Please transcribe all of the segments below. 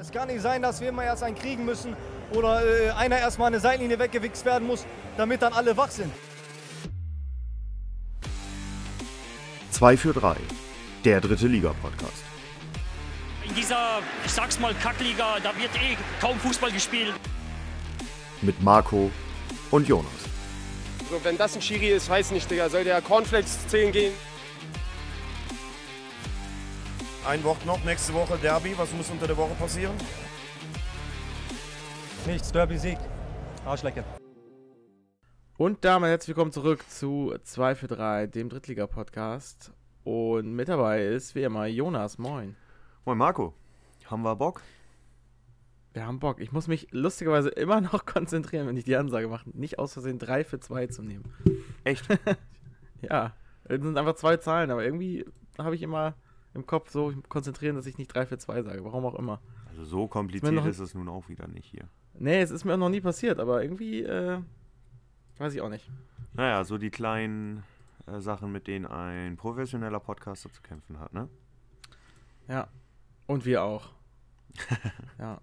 Es kann nicht sein, dass wir immer erst einen kriegen müssen oder äh, einer erstmal eine Seitenlinie weggewichst werden muss, damit dann alle wach sind. 2 für 3, der dritte Liga-Podcast. In dieser, ich sag's mal, Kackliga, da wird eh kaum Fußball gespielt. Mit Marco und Jonas. Also wenn das ein Schiri ist, weiß nicht, Digga. Soll der Cornflakes 10 gehen? Ein Woche noch, nächste Woche Derby. Was muss unter der Woche passieren? Nichts, Derby-Sieg. Arschlecke. Und damit herzlich willkommen zurück zu 2 für 3, dem Drittliga-Podcast. Und mit dabei ist wie immer Jonas. Moin. Moin Marco, haben wir Bock? Wir haben Bock. Ich muss mich lustigerweise immer noch konzentrieren, wenn ich die Ansage mache, nicht aus Versehen 3 für 2 zu nehmen. Echt? ja, es sind einfach zwei Zahlen, aber irgendwie habe ich immer im Kopf so konzentrieren, dass ich nicht 3 für 2 sage. Warum auch immer. Also so kompliziert noch- ist es nun auch wieder nicht hier. Nee, es ist mir auch noch nie passiert, aber irgendwie, äh, weiß ich auch nicht. Naja, so die kleinen äh, Sachen, mit denen ein professioneller Podcaster zu kämpfen hat, ne? Ja. Und wir auch. ja.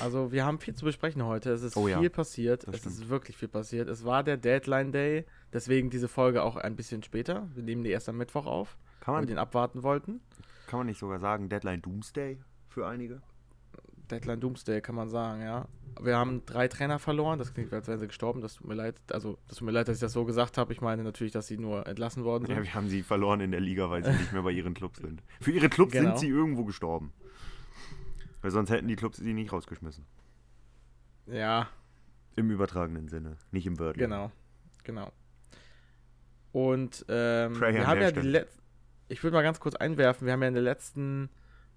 Also wir haben viel zu besprechen heute. Es ist Oh ja, viel passiert. das Es stimmt. ist wirklich viel passiert. Es war der Deadline Day, deswegen diese Folge auch ein bisschen später. Wir nehmen die erst am Mittwoch auf, Kann man, wir den abwarten wollten. kann man nicht sogar sagen, Deadline Doomsday für einige? Deadline Doomsday kann man sagen, ja. Wir haben drei Trainer verloren. Das klingt, als wären sie gestorben. Das tut mir leid. Also, das tut mir leid, dass ich das so gesagt habe. Ich meine natürlich, dass sie nur entlassen worden sind. Ja, wir haben sie verloren in der Liga, weil sie nicht mehr bei ihren Clubs sind. Für ihre Clubs Genau. sind sie irgendwo gestorben. Weil sonst hätten die Clubs sie nicht rausgeschmissen. Ja, Im übertragenen Sinne, nicht im Wörtlichen. Genau, genau. Und ähm, wir haben ja die Stelle. letzte. Ich würde mal ganz kurz einwerfen, wir haben ja in der letzten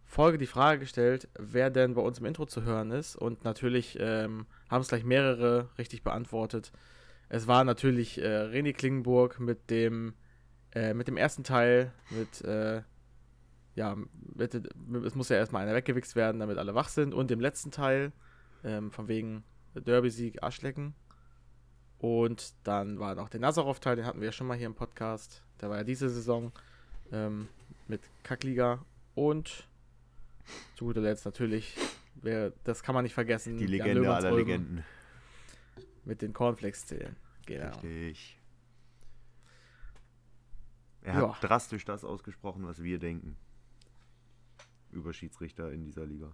Folge die Frage gestellt, wer denn bei uns im Intro zu hören ist. Und natürlich ähm, haben es gleich mehrere richtig beantwortet. Es war natürlich äh, René Klingenburg mit dem, äh, mit dem ersten Teil, mit, äh, ja, mit, es muss ja erstmal einer weggewichst werden, damit alle wach sind. Und dem letzten Teil, ähm, von wegen Derby-Sieg Arschlecken. Und dann war noch der Nazarov-Teil, den hatten wir ja schon mal hier im Podcast. Der war ja diese Saison ähm, mit Kackliga. Und zu guter Letzt natürlich, wer, das kann man nicht vergessen. Die Legende aller Legenden. Mit den Cornflakes-Zählen. Genau. Richtig. Er Ja. hat drastisch das ausgesprochen, was wir denken. Über Schiedsrichter in dieser Liga.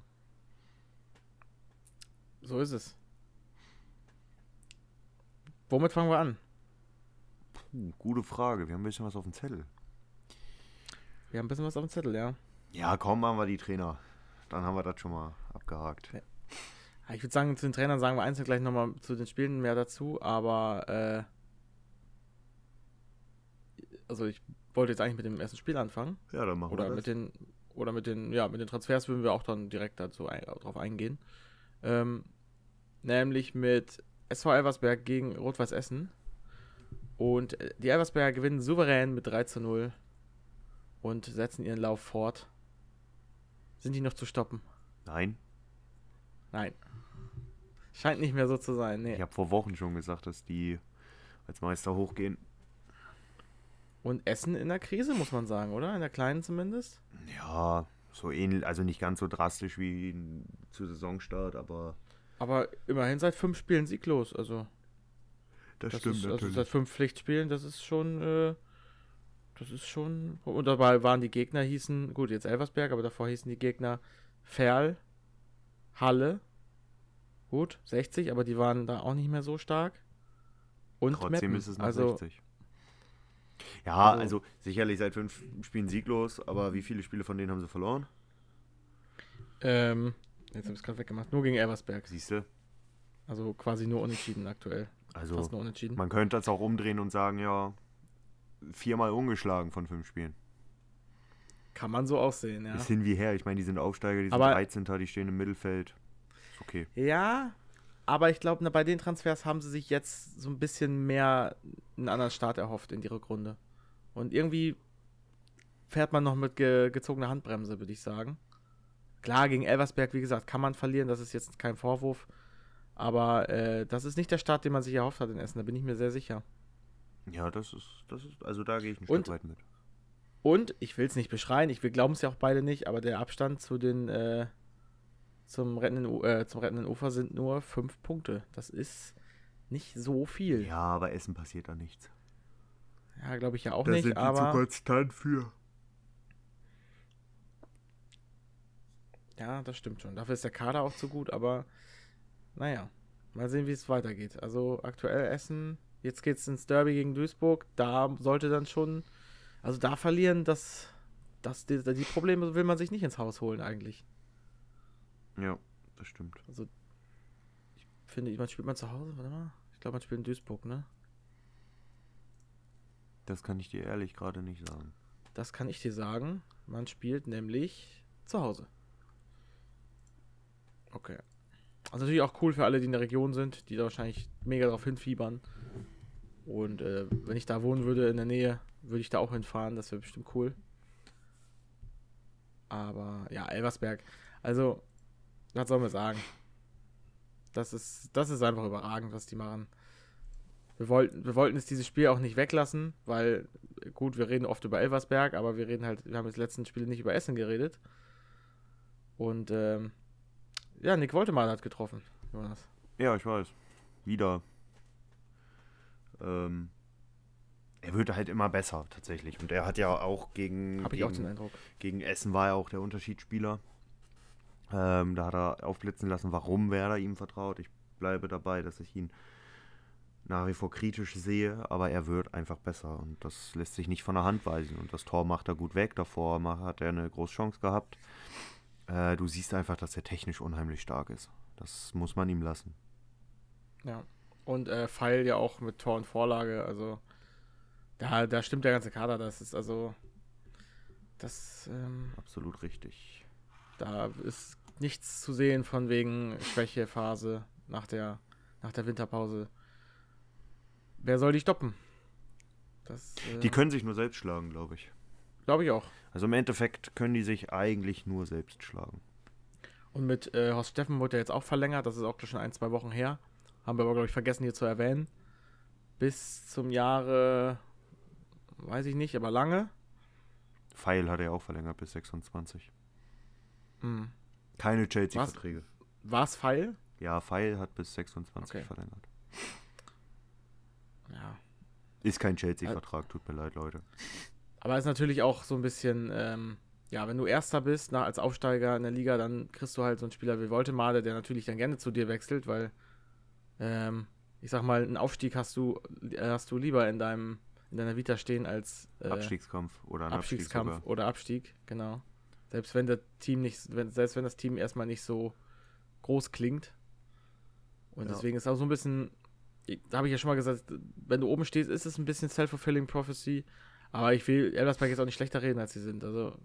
So ist es. Womit fangen wir an? Puh, gute Frage. Wir haben ein bisschen was auf dem Zettel. Wir haben ein bisschen was auf dem Zettel, ja. Ja, komm, machen wir die Trainer. Dann haben wir das schon mal abgehakt. Ja. Ich würde sagen, zu den Trainern sagen wir einzeln gleich nochmal zu den Spielen mehr dazu, aber äh, also ich wollte jetzt eigentlich mit dem ersten Spiel anfangen. Ja, dann machen Oder wir das. mit den oder mit den, ja, mit den Transfers würden wir auch dann direkt dazu ein, drauf eingehen. Ähm, nämlich mit SV Elversberg gegen Rot-Weiß Essen. Und äh, die Elversberger gewinnen souverän mit 3 zu 0 und setzen ihren Lauf fort. Sind die noch zu stoppen? Nein, Nein. Scheint nicht mehr so zu sein. Nee. ich habe vor Wochen schon gesagt, dass die als Meister hochgehen. Und Essen in der Krise, muss man sagen, oder? In der kleinen zumindest. Ja, so ähnlich, also nicht ganz so drastisch wie zu Saisonstart, aber Aber immerhin seit fünf Spielen sieglos. Also, das, das ist, also seit fünf Pflichtspielen, das ist schon, äh, das ist schon. Und dabei waren die Gegner, hießen, gut, jetzt Elversberg, aber davor hießen die Gegner Ferl, Halle, gut, 60, aber die waren da auch nicht mehr so stark. Und Trotzdem Meppen. ist es noch also, 60. Ja, also- also, sicherlich seit fünf Spielen sieglos, aber wie viele Spiele von denen haben sie verloren? Ähm, jetzt habe ich es gerade weggemacht. Nur gegen Elversberg. Siehst du? Also quasi nur unentschieden aktuell. Also Fast nur unentschieden. man könnte das auch umdrehen und sagen, ja, viermal ungeschlagen von fünf Spielen. Kann man so aussehen, ja. Ist hin wie her. Ich meine, die sind Aufsteiger, die sind Aber- 13. Die stehen im Mittelfeld. Ist okay. Ja, aber ich glaube, bei den Transfers haben sie sich jetzt so ein bisschen mehr einen anderen Start erhofft in die Rückrunde. Und irgendwie fährt man noch mit ge gezogener Handbremse, würde ich sagen. Klar, gegen Elversberg, wie gesagt, kann man verlieren, das ist jetzt kein Vorwurf. Aber äh, das ist nicht der Start, den man sich erhofft hat in Essen, da bin ich mir sehr sicher. Ja, das ist, das ist, also da gehe ich ein Und- Stück weit mit. Und ich will es nicht beschreien, ich, wir glauben es ja auch beide nicht, aber der Abstand zu den, äh, zum rettenden, äh, zum rettenden Ufer sind nur fünf Punkte. Das ist nicht so viel. Ja, aber Essen passiert da nichts. Ja, glaube ich ja auch Da nicht, sind die aber zu konstant für. ja, das stimmt schon. Dafür ist der Kader auch zu gut, aber naja, mal sehen, wie es weitergeht. Also aktuell Essen, jetzt geht es ins Derby gegen Duisburg, da sollte dann schon, also da verlieren, das, das, die, die Probleme will man sich nicht ins Haus holen eigentlich. Ja, das stimmt. Ich finde, man spielt man zu Hause, warte mal. Ich glaube, man spielt in Duisburg, ne? Das kann ich dir ehrlich gerade nicht sagen. Das kann ich dir sagen. Man spielt nämlich zu Hause. Okay. Also natürlich auch cool für alle, die in der Region sind, die da wahrscheinlich mega drauf hinfiebern. Und äh, wenn ich da wohnen würde in der Nähe, würde ich da auch hinfahren. Das wäre bestimmt cool. Aber ja, Elversberg. Also, was soll man sagen? Das ist, das ist einfach überragend, was die machen. Wir wollten, wir wollten jetzt dieses Spiel auch nicht weglassen, weil, gut, wir reden oft über Elversberg, aber wir reden halt, wir haben jetzt letzten Spiele nicht über Essen geredet. Und ähm, ja, Nick Woltemar hat getroffen, Jonas. Ja, ich weiß. Wieder. Ähm, er wird halt immer besser, tatsächlich. Und er hat ja auch gegen, Habe ich auch den gegen, Eindruck. gegen Essen war er auch der Unterschiedsspieler. Ähm, da hat er aufblitzen lassen, warum Werder ihm vertraut. Ich bleibe dabei, dass ich ihn nach wie vor kritisch sehe, aber er wird einfach besser und das lässt sich nicht von der Hand weisen. Und das Tor macht er gut weg. Davor hat er eine große Chance gehabt. Äh, du siehst einfach, dass er technisch unheimlich stark ist. Das muss man ihm lassen. Ja. Und äh, Pfeil ja auch mit Tor und Vorlage, also da, da stimmt der ganze Kader, das ist also das, ähm, Absolut richtig. da ist nichts zu sehen von wegen Schwächephase nach der, nach der Winterpause. Wer soll die stoppen? Das äh, Die können sich nur selbst schlagen, glaube ich. glaube ich auch. Also im Endeffekt können die sich eigentlich nur selbst schlagen. Und mit äh, Horst Steffen wurde er jetzt auch verlängert. Das ist auch schon ein, zwei Wochen her. Haben wir aber, glaube ich, vergessen hier zu erwähnen. Bis zum Jahre, weiß ich nicht, aber lange. Pfeil hat er auch verlängert bis 26. Hm. Keine Chelsea-Verträge. War es Pfeil? Ja, Pfeil hat bis 26 Okay. verlängert. Ja. Ist kein Chelsea-Vertrag, tut mir leid, Leute. Aber ist natürlich auch so ein bisschen, ähm, ja, wenn du Erster bist, nach, als Aufsteiger in der Liga, dann kriegst du halt so einen Spieler wie Woltemade, der natürlich dann gerne zu dir wechselt, weil, ähm, ich sag mal, einen Aufstieg hast du, äh, hast du lieber in deinem, in deiner Vita stehen als äh, Abstiegskampf oder Abstieg Abstiegskampf sogar. oder Abstieg, genau. Selbst wenn das Team nicht, wenn, selbst wenn das Team erstmal nicht so groß klingt. Und Ja. deswegen ist auch so ein bisschen, da habe ich ja schon mal gesagt, wenn du oben stehst, ist es ein bisschen self-fulfilling prophecy. Aber ich will Elversberg jetzt auch nicht schlechter reden, als sie sind. Also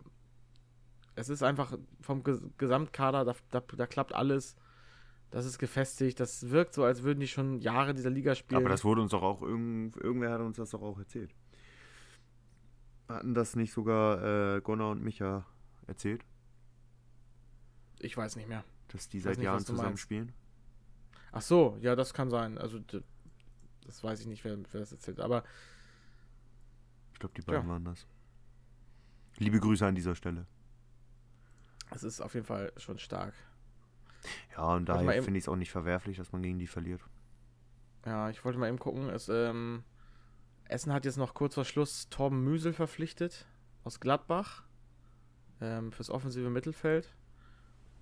es ist einfach vom Ges Gesamtkader, da, da, da klappt alles. Das ist gefestigt. Das wirkt so, als würden die schon Jahre dieser Liga spielen. Aber das wurde uns doch auch, irgend, irgendwer hat uns das doch auch erzählt. Hatten das nicht sogar äh, Gunnar und Micha erzählt, ich weiß nicht mehr. dass die seit nicht, Jahren zusammen spielen? Ach so, ja, das kann sein. Also das weiß ich nicht, wer, wer das erzählt. Aber Ich glaube, die beiden Ja. waren das. Liebe Grüße an dieser Stelle. es ist auf jeden Fall schon stark. Ja, und daher finde ich es auch nicht verwerflich, dass man gegen die verliert. Ja, ich wollte mal eben gucken. Es, ähm, Essen hat jetzt noch kurz vor Schluss Torben Müsel verpflichtet aus Gladbach ähm, fürs offensive Mittelfeld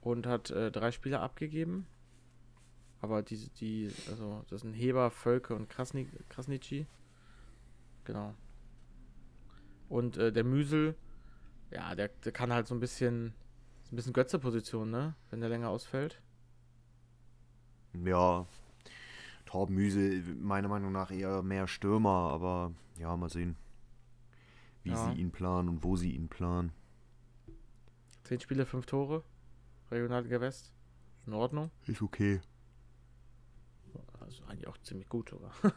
und hat äh, drei Spieler abgegeben. Aber die, die, also das sind Heber, Völke und Krasni, Krasnitschi. Genau. Und äh, der Müsel, ja, der, der kann halt so ein bisschen, ein bisschen Götze-Position, ne? Wenn der länger ausfällt. Ja, Torben Müse, meiner Meinung nach eher mehr Stürmer, aber ja, mal sehen, wie Ja. sie ihn planen und wo sie ihn planen. Zehn Spiele, fünf Tore. Regionalliga West. In Ordnung. Ist okay. Also eigentlich auch ziemlich gut sogar.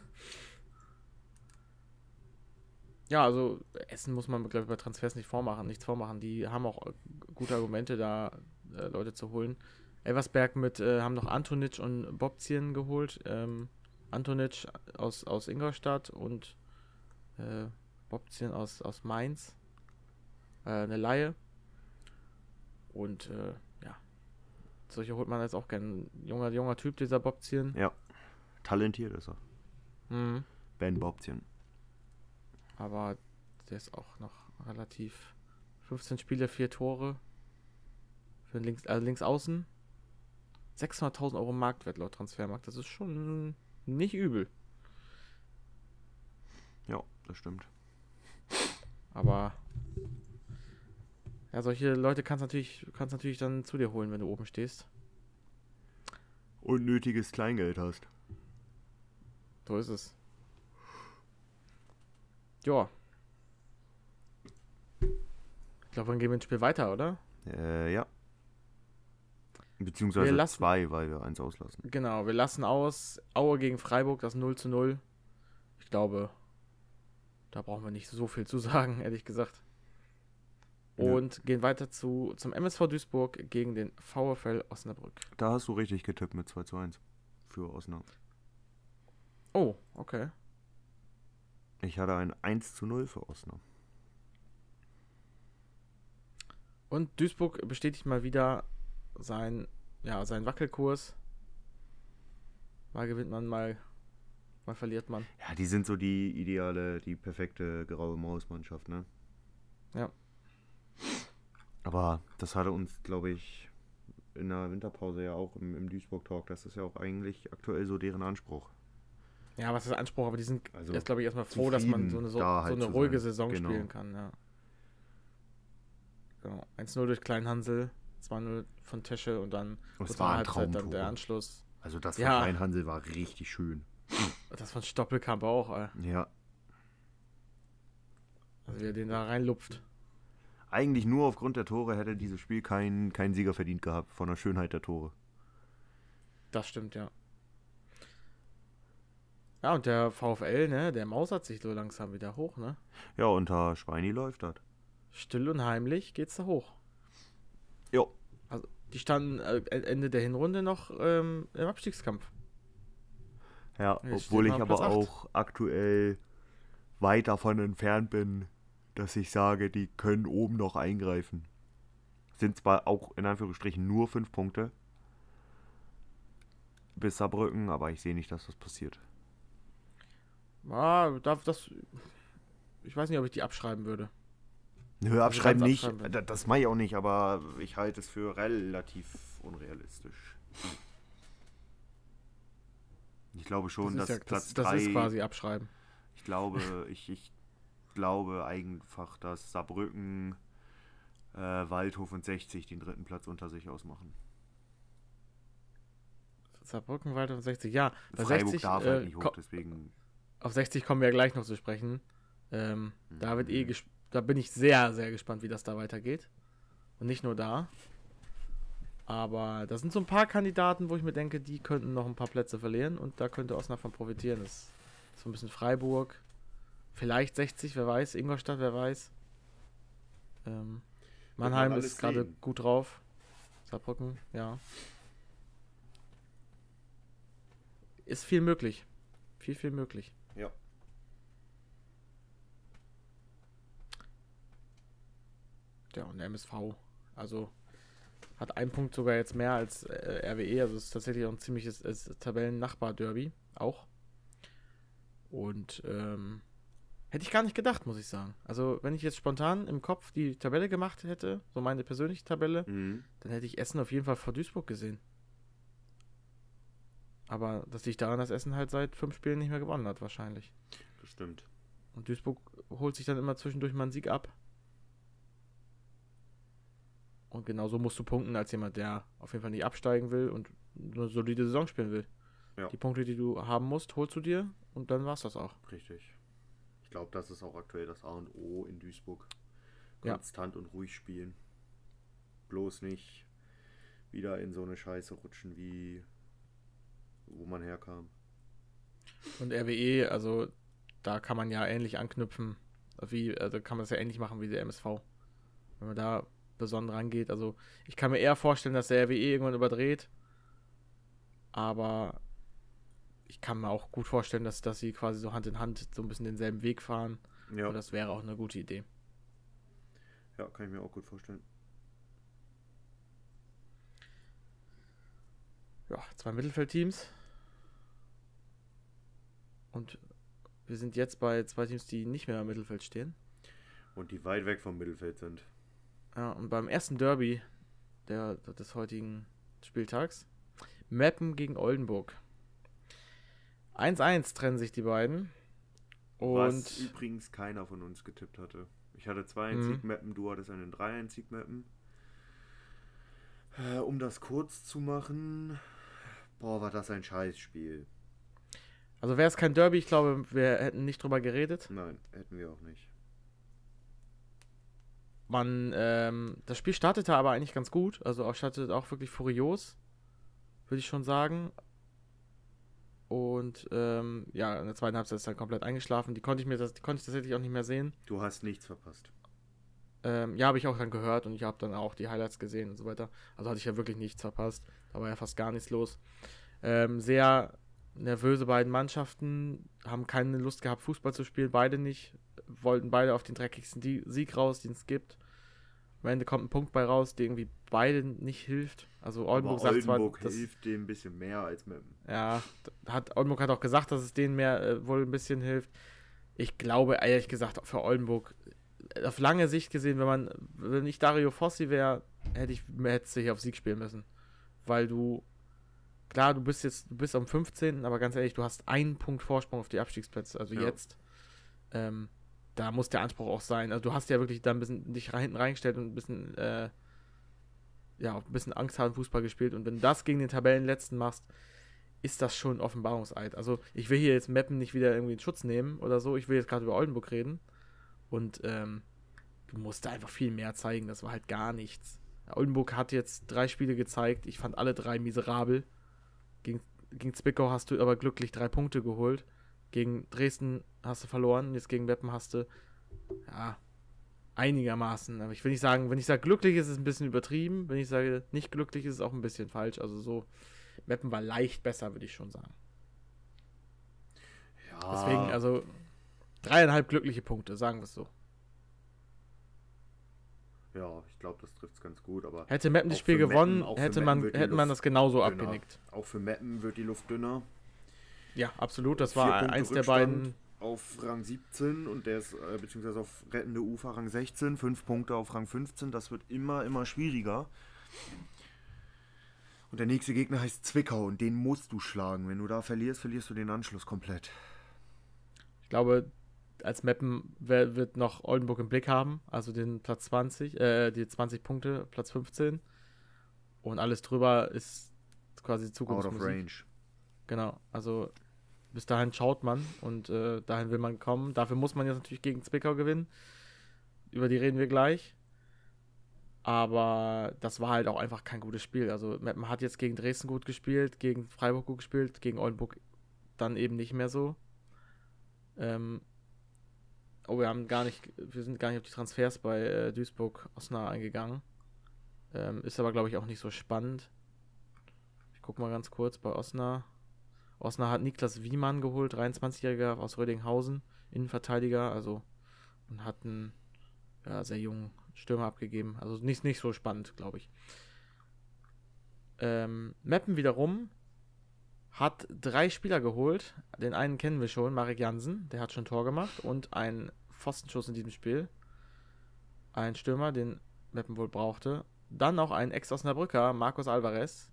ja, also Essen muss man, glaube ich, bei Transfers nicht vormachen, nichts vormachen. Die haben auch äh, gute Argumente, da äh, Leute zu holen. Elversberg mit, äh, haben noch Antonic und Bobzien geholt. Ähm, Antonic aus, aus Ingolstadt und äh, Bobzien aus, aus Mainz. Äh, eine Laie. Und äh, ja, solche holt man jetzt auch gerne. Junger, junger Typ, dieser Bobzien. Ja. Talentiert ist er. Mhm. Ben Bobzien. Aber der ist auch noch relativ 15 Spiele, 4 Tore. Für links, also links außen. 600.000 Euro Marktwert laut Transfermarkt. Das ist schon nicht übel. Ja, das stimmt. Aber ja, solche Leute kannst natürlich, kannst natürlich dann zu dir holen, wenn du oben stehst. Unnötiges Kleingeld hast. So ist es. Ja. Ich glaube, dann gehen wir ins Spiel weiter, oder? Äh, ja. Beziehungsweise Wir lassen- zwei, weil wir eins auslassen. Genau, wir lassen aus Aue gegen Freiburg, das 0 zu 0. Ich glaube, da brauchen wir nicht so viel zu sagen, ehrlich gesagt. Und gehen weiter zu, zum MSV Duisburg gegen den VfL Osnabrück. Da hast du richtig getippt mit 2 zu 1 für Osnabrück. Oh, okay. Ich hatte ein 1 zu 0 für Osnabrück. Und Duisburg bestätigt mal wieder sein, ja, seinen Wackelkurs. Mal gewinnt man, mal, mal verliert man. Ja, die sind so die ideale, die perfekte graue Mausmannschaft, ne? Ja. Aber das hatte uns, glaube ich, in der Winterpause ja auch im, im Duisburg-Talk. Das ist ja auch eigentlich aktuell so deren Anspruch. Ja, was ist der Anspruch? Aber die sind Also jetzt, glaube ich, erstmal froh, dass man so eine, so, da so halt eine ruhige sein. Saison Genau. spielen kann. Ja. Genau. 1-0 durch Kleinhansel, 2-0 von Tesche und dann Das kurz war ein Halbzeit dann Traumtor. der Anschluss. Also das Ja. von Kleinhansel war richtig schön. Das von Stoppelkamp auch, ey. Ja. Also wie er den da reinlupft. Eigentlich nur aufgrund der Tore hätte dieses Spiel keinen kein Sieger verdient gehabt, von der Schönheit der Tore. Das stimmt, ja. Ja, und der VfL, ne, der mausert sich so langsam wieder hoch, ne? Ja, unter Schweini läuft das. Still und heimlich geht's da hoch. Ja. Also, die standen äh, Ende der Hinrunde noch ähm, im Abstiegskampf. Ja, Jetzt obwohl ich aber auf Platz acht. auch aktuell weit davon entfernt bin, dass ich sage, die können oben noch eingreifen. Sind zwar auch in Anführungsstrichen nur fünf Punkte bis Saarbrücken, aber ich sehe nicht, dass das passiert. Ah, darf das. Ich weiß nicht, ob ich die abschreiben würde. Nö, abschreiben ganz nicht. abschreiben. Da- Das mache ich auch nicht, aber ich halte es für relativ unrealistisch. Ich glaube schon, das dass ja, Platz das, das 3 ist quasi abschreiben. Ich glaube, ich, ich glaube einfach, dass Saarbrücken, äh, Waldhof und 60 den dritten Platz unter sich ausmachen. Saarbrücken weiter auf 60. Ja, bei Freiburg 60, darf äh, halt nicht hoch, deswegen. Auf 60 kommen wir ja gleich noch zu sprechen. Ähm, Da wird eh Mhm. da bin ich sehr, sehr gespannt, wie das da weitergeht. Und nicht nur da. Aber da sind so ein paar Kandidaten, wo ich mir denke, die könnten noch ein paar Plätze verlieren und da könnte Osnabrück von profitieren. Das ist so ein bisschen Freiburg, vielleicht 60, wer weiß, Ingolstadt, wer weiß. Ähm, Mannheim ist gerade gut drauf. Saarbrücken, ja. Ist viel möglich. Viel, viel möglich. Ja. Und der MSV, also hat einen Punkt sogar jetzt mehr als äh, RWE, also ist tatsächlich auch ein ziemliches Tabellen-Nachbar-Derby, auch. Und ähm, hätte ich gar nicht gedacht, muss ich sagen. Also, wenn ich jetzt spontan im Kopf die Tabelle gemacht hätte, so meine persönliche Tabelle, Mhm. dann hätte ich Essen auf jeden Fall vor Duisburg gesehen. Aber das liegt daran, dass Essen halt seit fünf Spielen nicht mehr gewonnen hat, wahrscheinlich. Das stimmt. Und Duisburg holt sich dann immer zwischendurch mal einen Sieg ab. Und genauso musst du punkten als jemand, der auf jeden Fall nicht absteigen will und eine solide Saison spielen will. Ja. Die Punkte, die du haben musst, holst du dir und dann war's das auch. Richtig. Ich glaube, das ist auch aktuell das A und O in Duisburg. Ja. Konstant und ruhig spielen. Bloß nicht wieder in so eine Scheiße rutschen, wie wo man herkam. Und RWE, also da kann man ja ähnlich anknüpfen, wie, also kann man es ja ähnlich machen wie der MSV. Wenn man da besonders rangeht. Also ich kann mir eher vorstellen, dass der RWE irgendwann überdreht. Aber ich kann mir auch gut vorstellen, dass, dass sie quasi so Hand in Hand so ein bisschen denselben Weg fahren. Ja, Und das wäre auch eine gute Idee. ja, kann ich mir auch gut vorstellen. ja, zwei Mittelfeldteams. Und wir sind jetzt bei zwei Teams, die nicht mehr im Mittelfeld stehen. Und die weit weg vom Mittelfeld sind. Ja, und beim ersten Derby der, des heutigen Spieltags, Meppen gegen Oldenburg. 1-1 trennen sich die beiden. Und Was übrigens keiner von uns getippt hatte. Ich hatte 2-1 Mhm. Sieg Mappen, du hattest einen 3-1 Sieg Mappen. Äh, um das kurz zu machen, boah, war das ein Scheißspiel. also wäre es kein Derby, ich glaube, wir hätten nicht drüber geredet. Nein, hätten wir auch nicht. Man, ähm, das Spiel startete aber eigentlich ganz gut. Also auch startete auch wirklich furios, würde ich schon sagen. Und ähm, ja, in der zweiten Halbzeit ist dann komplett eingeschlafen. Die konnte ich mir das, die konnte ich tatsächlich auch nicht mehr sehen. Du hast nichts verpasst. Ähm, ja, habe ich auch dann gehört und ich habe dann auch die Highlights gesehen und so weiter. Also hatte ich ja wirklich nichts verpasst. Da war ja fast gar nichts los. Ähm, sehr nervöse beiden Mannschaften, haben keine Lust gehabt, Fußball zu spielen, beide nicht. Wollten beide auf den dreckigsten Sieg raus, den es gibt. Am Ende kommt ein Punkt bei raus, der irgendwie beide nicht hilft. Also Oldenburg sagt zwar, Oldenburg dass, hilft dem ein bisschen mehr als Mappen. ja, hat, Oldenburg hat auch gesagt, dass es denen mehr äh, wohl ein bisschen hilft. Ich glaube, ehrlich gesagt, für Oldenburg, äh, auf lange Sicht gesehen, wenn man, wenn ich Dario Fossi wäre, hätte ich, du hier auf Sieg spielen müssen. Weil du, klar, du bist jetzt, du bist am 15., aber ganz ehrlich, du hast einen Punkt Vorsprung auf die Abstiegsplätze, also Ja. jetzt. Ähm, da muss der Anspruch auch sein. Also du hast ja wirklich da ein bisschen dich hinten reingestellt und ein bisschen, äh, ja, auch ein bisschen Angst haben Fußball gespielt. Und wenn du das gegen den Tabellenletzten machst, ist das schon ein Offenbarungseid. Also ich will hier jetzt Meppen nicht wieder irgendwie in Schutz nehmen oder so. Ich will jetzt gerade über Oldenburg reden. Und ähm, du musst da einfach viel mehr zeigen. Das war halt gar nichts. Oldenburg hat jetzt drei Spiele gezeigt. Ich fand alle drei miserabel. Gegen, gegen Zwickau hast du aber glücklich drei Punkte geholt. Gegen Dresden hast du verloren. Jetzt gegen Meppen hast du, ja, einigermaßen. Aber ich will nicht sagen, wenn ich sage glücklich, ist es ein bisschen übertrieben. Wenn ich sage nicht glücklich, ist es auch ein bisschen falsch. Also so, Meppen war leicht besser, würde ich schon sagen. Ja, Deswegen, also dreieinhalb glückliche Punkte, sagen wir es so. Ja, ich glaube, das trifft es ganz gut. Aber Hätte Meppen das Spiel gewonnen, für hätte man, hätte man das genauso dünner. abgenickt. Auch für Mappen wird die Luft dünner. Ja, absolut. Das war Punkte eins der Rückstand beiden. Auf Rang 17 und der ist, äh, beziehungsweise auf rettende Ufer Rang 16, fünf Punkte auf Rang 15. Das wird immer, immer schwieriger. Und der nächste Gegner heißt Zwickau und den musst du schlagen. Wenn du da verlierst, verlierst du den Anschluss komplett. Ich glaube, als Meppen wird noch Oldenburg im Blick haben. Also den Platz 20, äh, die 20 Punkte, Platz 15. Und alles drüber ist quasi Out of Zukunftsmusik. range. Genau, also bis dahin schaut man und äh, dahin will man kommen. Dafür muss man jetzt natürlich gegen Zwickau gewinnen. Über die reden wir gleich. Aber das war halt auch einfach kein gutes Spiel. Also Meppen hat jetzt gegen Dresden gut gespielt, gegen Freiburg gut gespielt, gegen Oldenburg dann eben nicht mehr so. Ähm, oh, wir haben gar nicht, wir sind gar nicht auf die Transfers bei äh, Duisburg Osnabrück eingegangen. Ähm, ist aber, glaube ich, auch nicht so spannend. Ich gucke mal ganz kurz bei Osnabrück. Osnabrück hat Niklas Wiemann geholt, 23-Jähriger aus Rödinghausen, Innenverteidiger, also und hat einen ja, sehr jungen Stürmer abgegeben. Also nicht, nicht so spannend, glaube ich. Ähm, Meppen wiederum hat drei Spieler geholt. Den einen kennen wir schon, Marek Jansen, der hat schon Tor gemacht und einen Pfostenschuss in diesem Spiel. Ein Stürmer, den Meppen wohl brauchte. Dann auch ein Ex-Osnabrücker, Marcos Alvarez,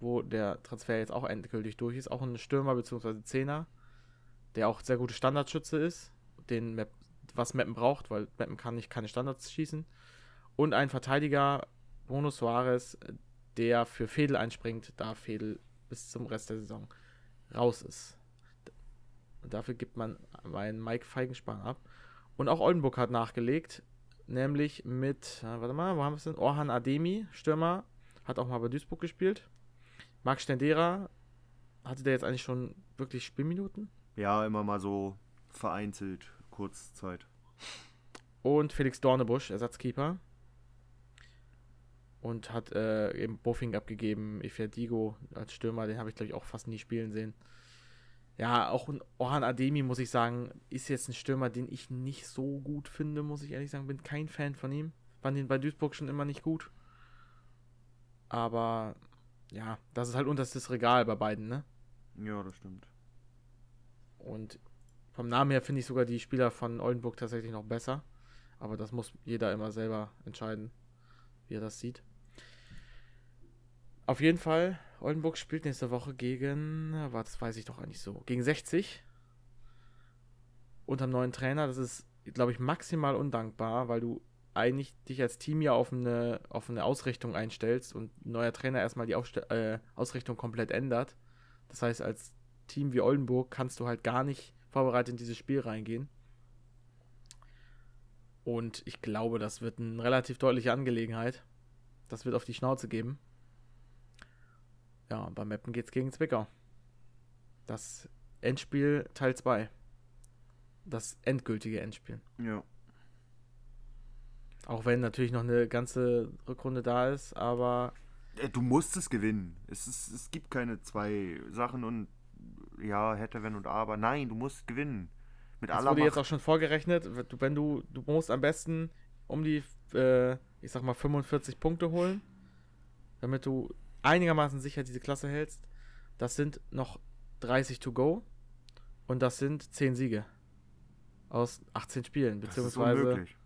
wo der Transfer jetzt auch endgültig durch ist. Auch ein Stürmer bzw. Zehner, der auch sehr gute Standardschütze ist, den Map, was Meppen braucht, weil Meppen kann nicht keine Standards schießen. Und ein Verteidiger, Bruno Suarez, der für Fedel einspringt, da Fedel bis zum Rest der Saison raus ist. Und dafür gibt man meinen Mike Feigenspahn ab. Und auch Oldenburg hat nachgelegt, nämlich mit, äh, warte mal, wo haben wir es denn? Orhan Ademi, Stürmer, hat auch mal bei Duisburg gespielt. Marc Stendera, hatte der jetzt eigentlich schon wirklich Spielminuten? Ja, immer mal so vereinzelt, Kurzzeit. Und Felix Dornebusch, Ersatzkeeper. Und hat äh, eben Buffing abgegeben, Digo als Stürmer, den habe ich glaube ich auch fast nie spielen sehen. Ja, auch ein Orhan Ademi, muss ich sagen, ist jetzt ein Stürmer, den ich nicht so gut finde, muss ich ehrlich sagen. Bin kein Fan von ihm. Fand ihn bei Duisburg schon immer nicht gut. Aber ja, das ist halt unterstes Regal bei beiden, ne? Ja, das stimmt. Und vom Namen her finde ich sogar die Spieler von Oldenburg tatsächlich noch besser. Aber das muss jeder immer selber entscheiden, wie er das sieht. Auf jeden Fall, Oldenburg spielt nächste Woche gegen, was das weiß ich doch eigentlich so, gegen 60. Unterm neuen Trainer. Das ist, glaube ich, maximal undankbar, weil du eigentlich dich als Team ja auf eine, auf eine Ausrichtung einstellst und ein neuer Trainer erstmal die Aufste äh, Ausrichtung komplett ändert. Das heißt, als Team wie Oldenburg kannst du halt gar nicht vorbereitet in dieses Spiel reingehen. Und ich glaube, das wird eine relativ deutliche Angelegenheit. Das wird auf die Schnauze geben. Ja, beim Mappen geht es gegen Zwickau. Das Endspiel Teil 2. Das endgültige Endspiel. Ja. Auch wenn natürlich noch eine ganze Rückrunde da ist, aber. Äh, du musst es gewinnen. Es, ist, es gibt keine zwei Sachen und ja, hätte, wenn und aber. Nein, du musst gewinnen. Mit das aller wurde Macht. jetzt auch schon vorgerechnet. Wenn du, du musst am besten um die, äh, ich sag mal, 45 Punkte holen, damit du einigermaßen sicher diese Klasse hältst. Das sind noch 30 to go und das sind 10 Siege aus 18 Spielen, beziehungsweise. Das ist unmöglich.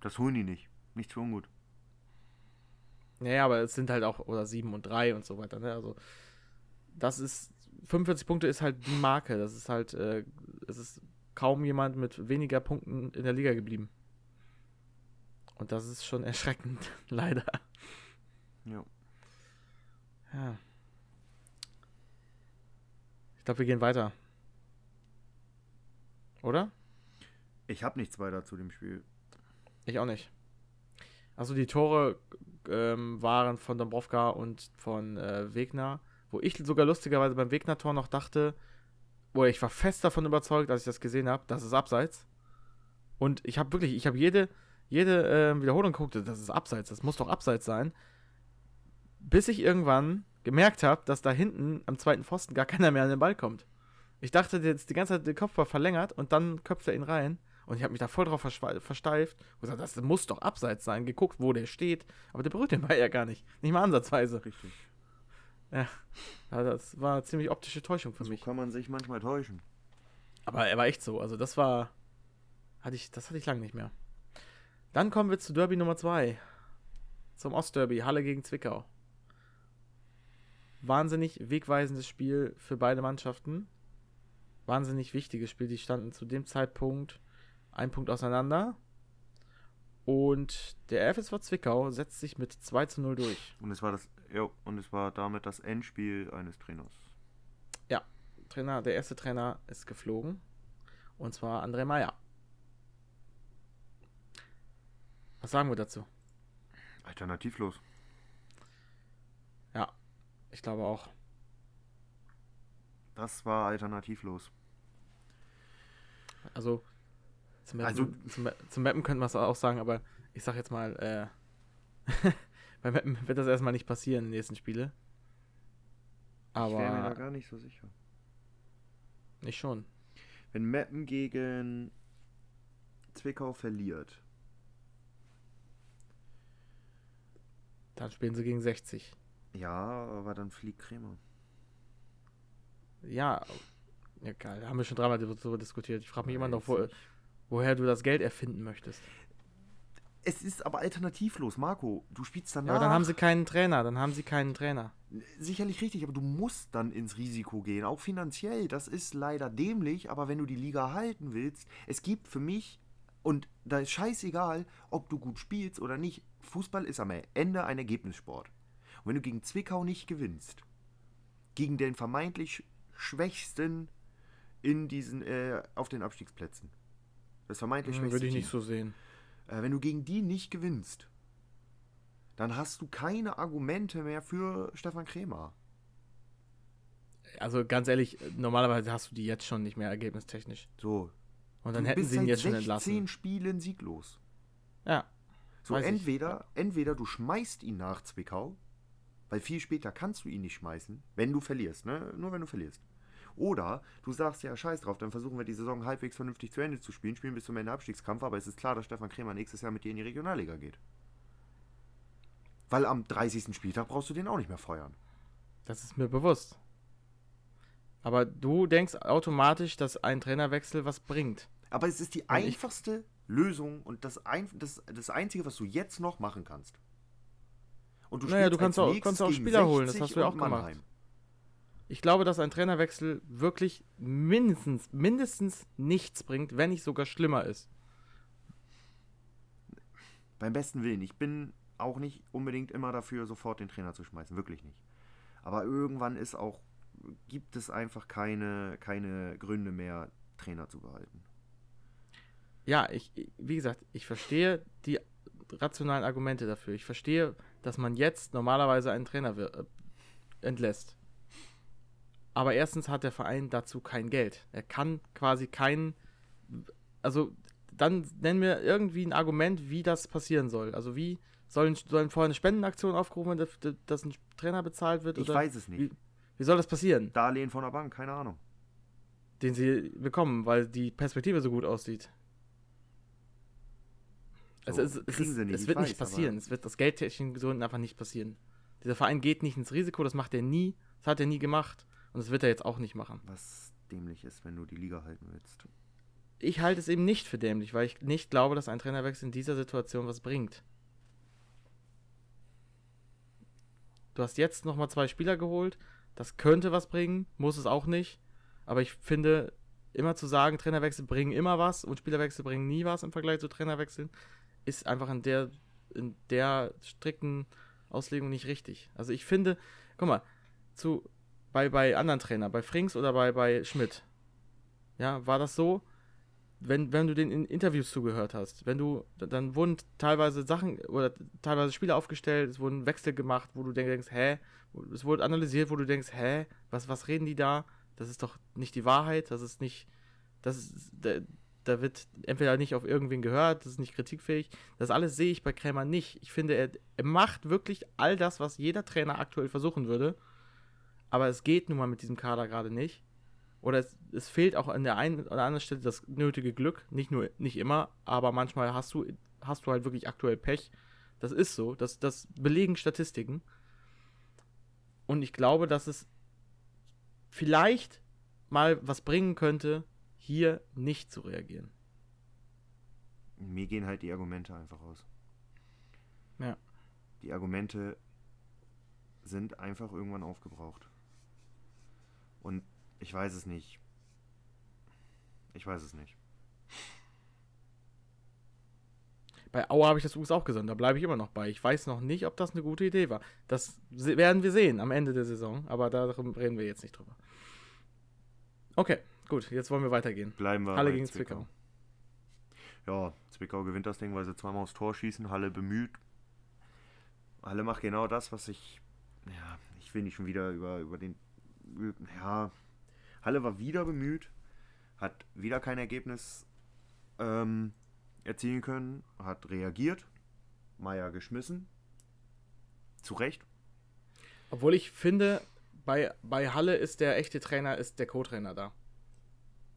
Das holen die nicht. Nicht für ungut. Naja, aber es sind halt auch, oder 7 und 3 und so weiter, ne? Also, das ist, 45 Punkte ist halt die Marke. Das ist halt, äh, es ist kaum jemand mit weniger Punkten in der Liga geblieben. Und das ist schon erschreckend, leider. Ja. Ja. Ich glaube, wir gehen weiter. Oder? Ich habe nichts weiter zu dem Spiel. Ich auch nicht. Also die Tore ähm, waren von Dombrovka und von äh, Wegner, wo ich sogar lustigerweise beim Wegner-Tor noch dachte, wo ich war fest davon überzeugt, als ich das gesehen habe, das ist abseits. Und ich habe wirklich, ich habe jede, jede äh, Wiederholung geguckt, das ist abseits, das muss doch abseits sein. Bis ich irgendwann gemerkt habe, dass da hinten am zweiten Pfosten gar keiner mehr an den Ball kommt. Ich dachte jetzt die ganze Zeit, der Kopf war verlängert und dann köpft er ihn rein. Und ich habe mich da voll drauf versteift und gesagt, das muss doch abseits sein. Geguckt, wo der steht. Aber der berührt den Ball ja gar nicht. Nicht mal ansatzweise. Richtig. Ja, das war eine ziemlich optische Täuschung für so mich. kann man sich manchmal täuschen. Aber er war echt so. Also das war, hatte ich, das hatte ich lange nicht mehr. Dann kommen wir zu Derby Nummer 2. Zum Ostderby, Halle gegen Zwickau. Wahnsinnig wegweisendes Spiel für beide Mannschaften. Wahnsinnig wichtiges Spiel. Die standen zu dem Zeitpunkt ein Punkt auseinander. Und der FSV Zwickau setzt sich mit 2 zu 0 durch. Und es war das, ja, und es war damit das Endspiel eines Trainers. Ja, Trainer, der erste Trainer ist geflogen. Und zwar André Meyer. Was sagen wir dazu? Alternativlos. Ich glaube auch. Das war alternativlos. Also, zum Mappen, also, zum, zum Mappen könnte man es auch sagen, aber ich sag jetzt mal, äh, bei Mappen wird das erstmal nicht passieren in den nächsten Spiele. Aber. Ich wäre mir da gar nicht so sicher. Ich schon. Wenn Mappen gegen Zwickau verliert. Dann spielen sie gegen 60. Ja, aber dann fliegt Krämer. Ja, ja geil. Da haben wir schon dreimal darüber diskutiert. Ich frage mich immer noch, wo, woher du das Geld erfinden möchtest. Es ist aber alternativlos, Marco. Du spielst danach. Ja, aber dann haben sie keinen Trainer. Dann haben sie keinen Trainer. Sicherlich richtig, aber du musst dann ins Risiko gehen, auch finanziell. Das ist leider dämlich, aber wenn du die Liga halten willst, es gibt für mich, und da ist scheißegal, ob du gut spielst oder nicht, Fußball ist am Ende ein Ergebnissport. Und wenn du gegen Zwickau nicht gewinnst, gegen den vermeintlich Schwächsten in diesen, äh, auf den Abstiegsplätzen, das vermeintlich hm, Würde ich nicht so sehen. Äh, wenn du gegen die nicht gewinnst, dann hast du keine Argumente mehr für Stefan Krämer. Also ganz ehrlich, normalerweise hast du die jetzt schon nicht mehr ergebnistechnisch. So. Und dann du hätten sie ihn jetzt schon entlassen. Zehn Spielen sieglos. Ja. So, entweder, entweder du schmeißt ihn nach Zwickau, weil viel später kannst du ihn nicht schmeißen, wenn du verlierst, ne? Nur wenn du verlierst. Oder du sagst ja, scheiß drauf, dann versuchen wir die Saison halbwegs vernünftig zu Ende zu spielen, spielen bis zum Ende Abstiegskampf, aber es ist klar, dass Stefan Krämer nächstes Jahr mit dir in die Regionalliga geht. Weil am 30. Spieltag brauchst du den auch nicht mehr feuern. Das ist mir bewusst. Aber du denkst automatisch, dass ein Trainerwechsel was bringt. Aber es ist die einfachste Lösung und das, ein, das, das Einzige, was du jetzt noch machen kannst. Und du Naja, du kannst auch- kannst auch Spieler holen, das 60 hast du ja auch gemacht. Mannheim. Ich glaube, dass ein Trainerwechsel wirklich mindestens, mindestens nichts bringt, wenn nicht sogar schlimmer ist. Beim besten Willen. Ich bin auch nicht unbedingt immer dafür, sofort den Trainer zu schmeißen. Wirklich nicht. Aber irgendwann ist auch, gibt es einfach keine, keine Gründe mehr, Trainer zu behalten. Ja, ich, wie gesagt, ich verstehe die rationalen Argumente dafür. Ich verstehe, dass man jetzt normalerweise einen Trainer äh, entlässt. Aber erstens hat der Verein dazu kein Geld. Er kann quasi keinen. Also, dann nennen wir irgendwie ein Argument, wie das passieren soll. Also, wie sollen, sollen vorher eine Spendenaktion aufgerufen werden, dass, dass ein Trainer bezahlt wird? Ich oder weiß es nicht. Wie, wie soll das passieren? Darlehen von der Bank, keine Ahnung. Den sie bekommen, weil die Perspektive so gut aussieht. So, Also es, es, sie nicht, es wird weiß, nicht passieren. Es wird aus geldtechnischen Gründen einfach nicht passieren. Dieser Verein geht nicht ins Risiko, das macht er nie. Das hat er nie gemacht. Und das wird er jetzt auch nicht machen. Was dämlich ist, wenn du die Liga halten willst. Ich halte es eben nicht für dämlich, weil ich nicht glaube, dass ein Trainerwechsel in dieser Situation was bringt. Du hast jetzt nochmal zwei Spieler geholt. Das könnte was bringen, muss es auch nicht. Aber ich finde, immer zu sagen, Trainerwechsel bringen immer was und Spielerwechsel bringen nie was im Vergleich zu Trainerwechseln, ist einfach in der, in der strikten Auslegung nicht richtig. Also ich finde, guck mal, zu, bei, bei anderen Trainern, bei Frings oder bei, bei Schmidt, ja, war das so, wenn, wenn du den in Interviews zugehört hast, wenn du, dann wurden teilweise Sachen oder teilweise Spiele aufgestellt, es wurden Wechsel gemacht, wo du denkst, hä, es wurde analysiert, wo du denkst, hä, was, was reden die da? Das ist doch nicht die Wahrheit, das ist nicht, das ist, da, wird entweder nicht auf irgendwen gehört, das ist nicht kritikfähig. Das alles sehe ich bei Krämer nicht. Ich finde, er, er macht wirklich all das, was jeder Trainer aktuell versuchen würde. Aber es geht nun mal mit diesem Kader gerade nicht. Oder es, es fehlt auch an der einen oder anderen Stelle das nötige Glück. Nicht nur, nicht immer, aber manchmal hast du, hast du halt wirklich aktuell Pech. Das ist so. Das, das belegen Statistiken. Und ich glaube, dass es vielleicht mal was bringen könnte, hier nicht zu reagieren. Mir gehen halt die Argumente einfach aus. Ja. Die Argumente sind einfach irgendwann aufgebraucht. Und ich weiß es nicht. Ich weiß es nicht. Bei Auer habe ich das übrigens auch gesagt, da bleibe ich immer noch bei. Ich weiß noch nicht, ob das eine gute Idee war. Das werden wir sehen am Ende der Saison, aber darüber reden wir jetzt nicht drüber. Okay, gut, jetzt wollen wir weitergehen. Bleiben wir Halle bei gegen Zwickau. Ja, Zwickau gewinnt das Ding, weil sie zweimal aufs Tor schießen. Halle bemüht. Halle macht genau das, was ich. Ja, ich will nicht schon wieder über, über den. Ja, Halle war wieder bemüht, hat wieder kein Ergebnis ähm, erzielen können, hat reagiert, Meier geschmissen. Zu Recht. Obwohl ich finde, bei, bei Halle ist der echte Trainer, ist der Co-Trainer da.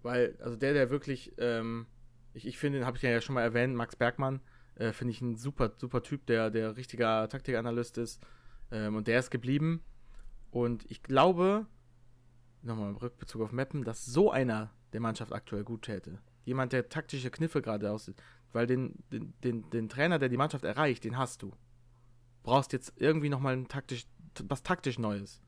Weil, also der, der wirklich, ähm, ich, ich finde, den habe ich ja schon mal erwähnt, Max Bergmann, äh, finde ich ein super, super Typ, der, der richtiger Taktikanalyst ist. Ähm, und der ist geblieben. Und ich glaube, nochmal im Rückbezug auf Meppen, dass so einer der Mannschaft aktuell gut täte. Jemand, der taktische Kniffe gerade aussieht. Weil den, den, den, den Trainer, der die Mannschaft erreicht, den hast du. Brauchst jetzt irgendwie nochmal taktisch, was taktisch Neues.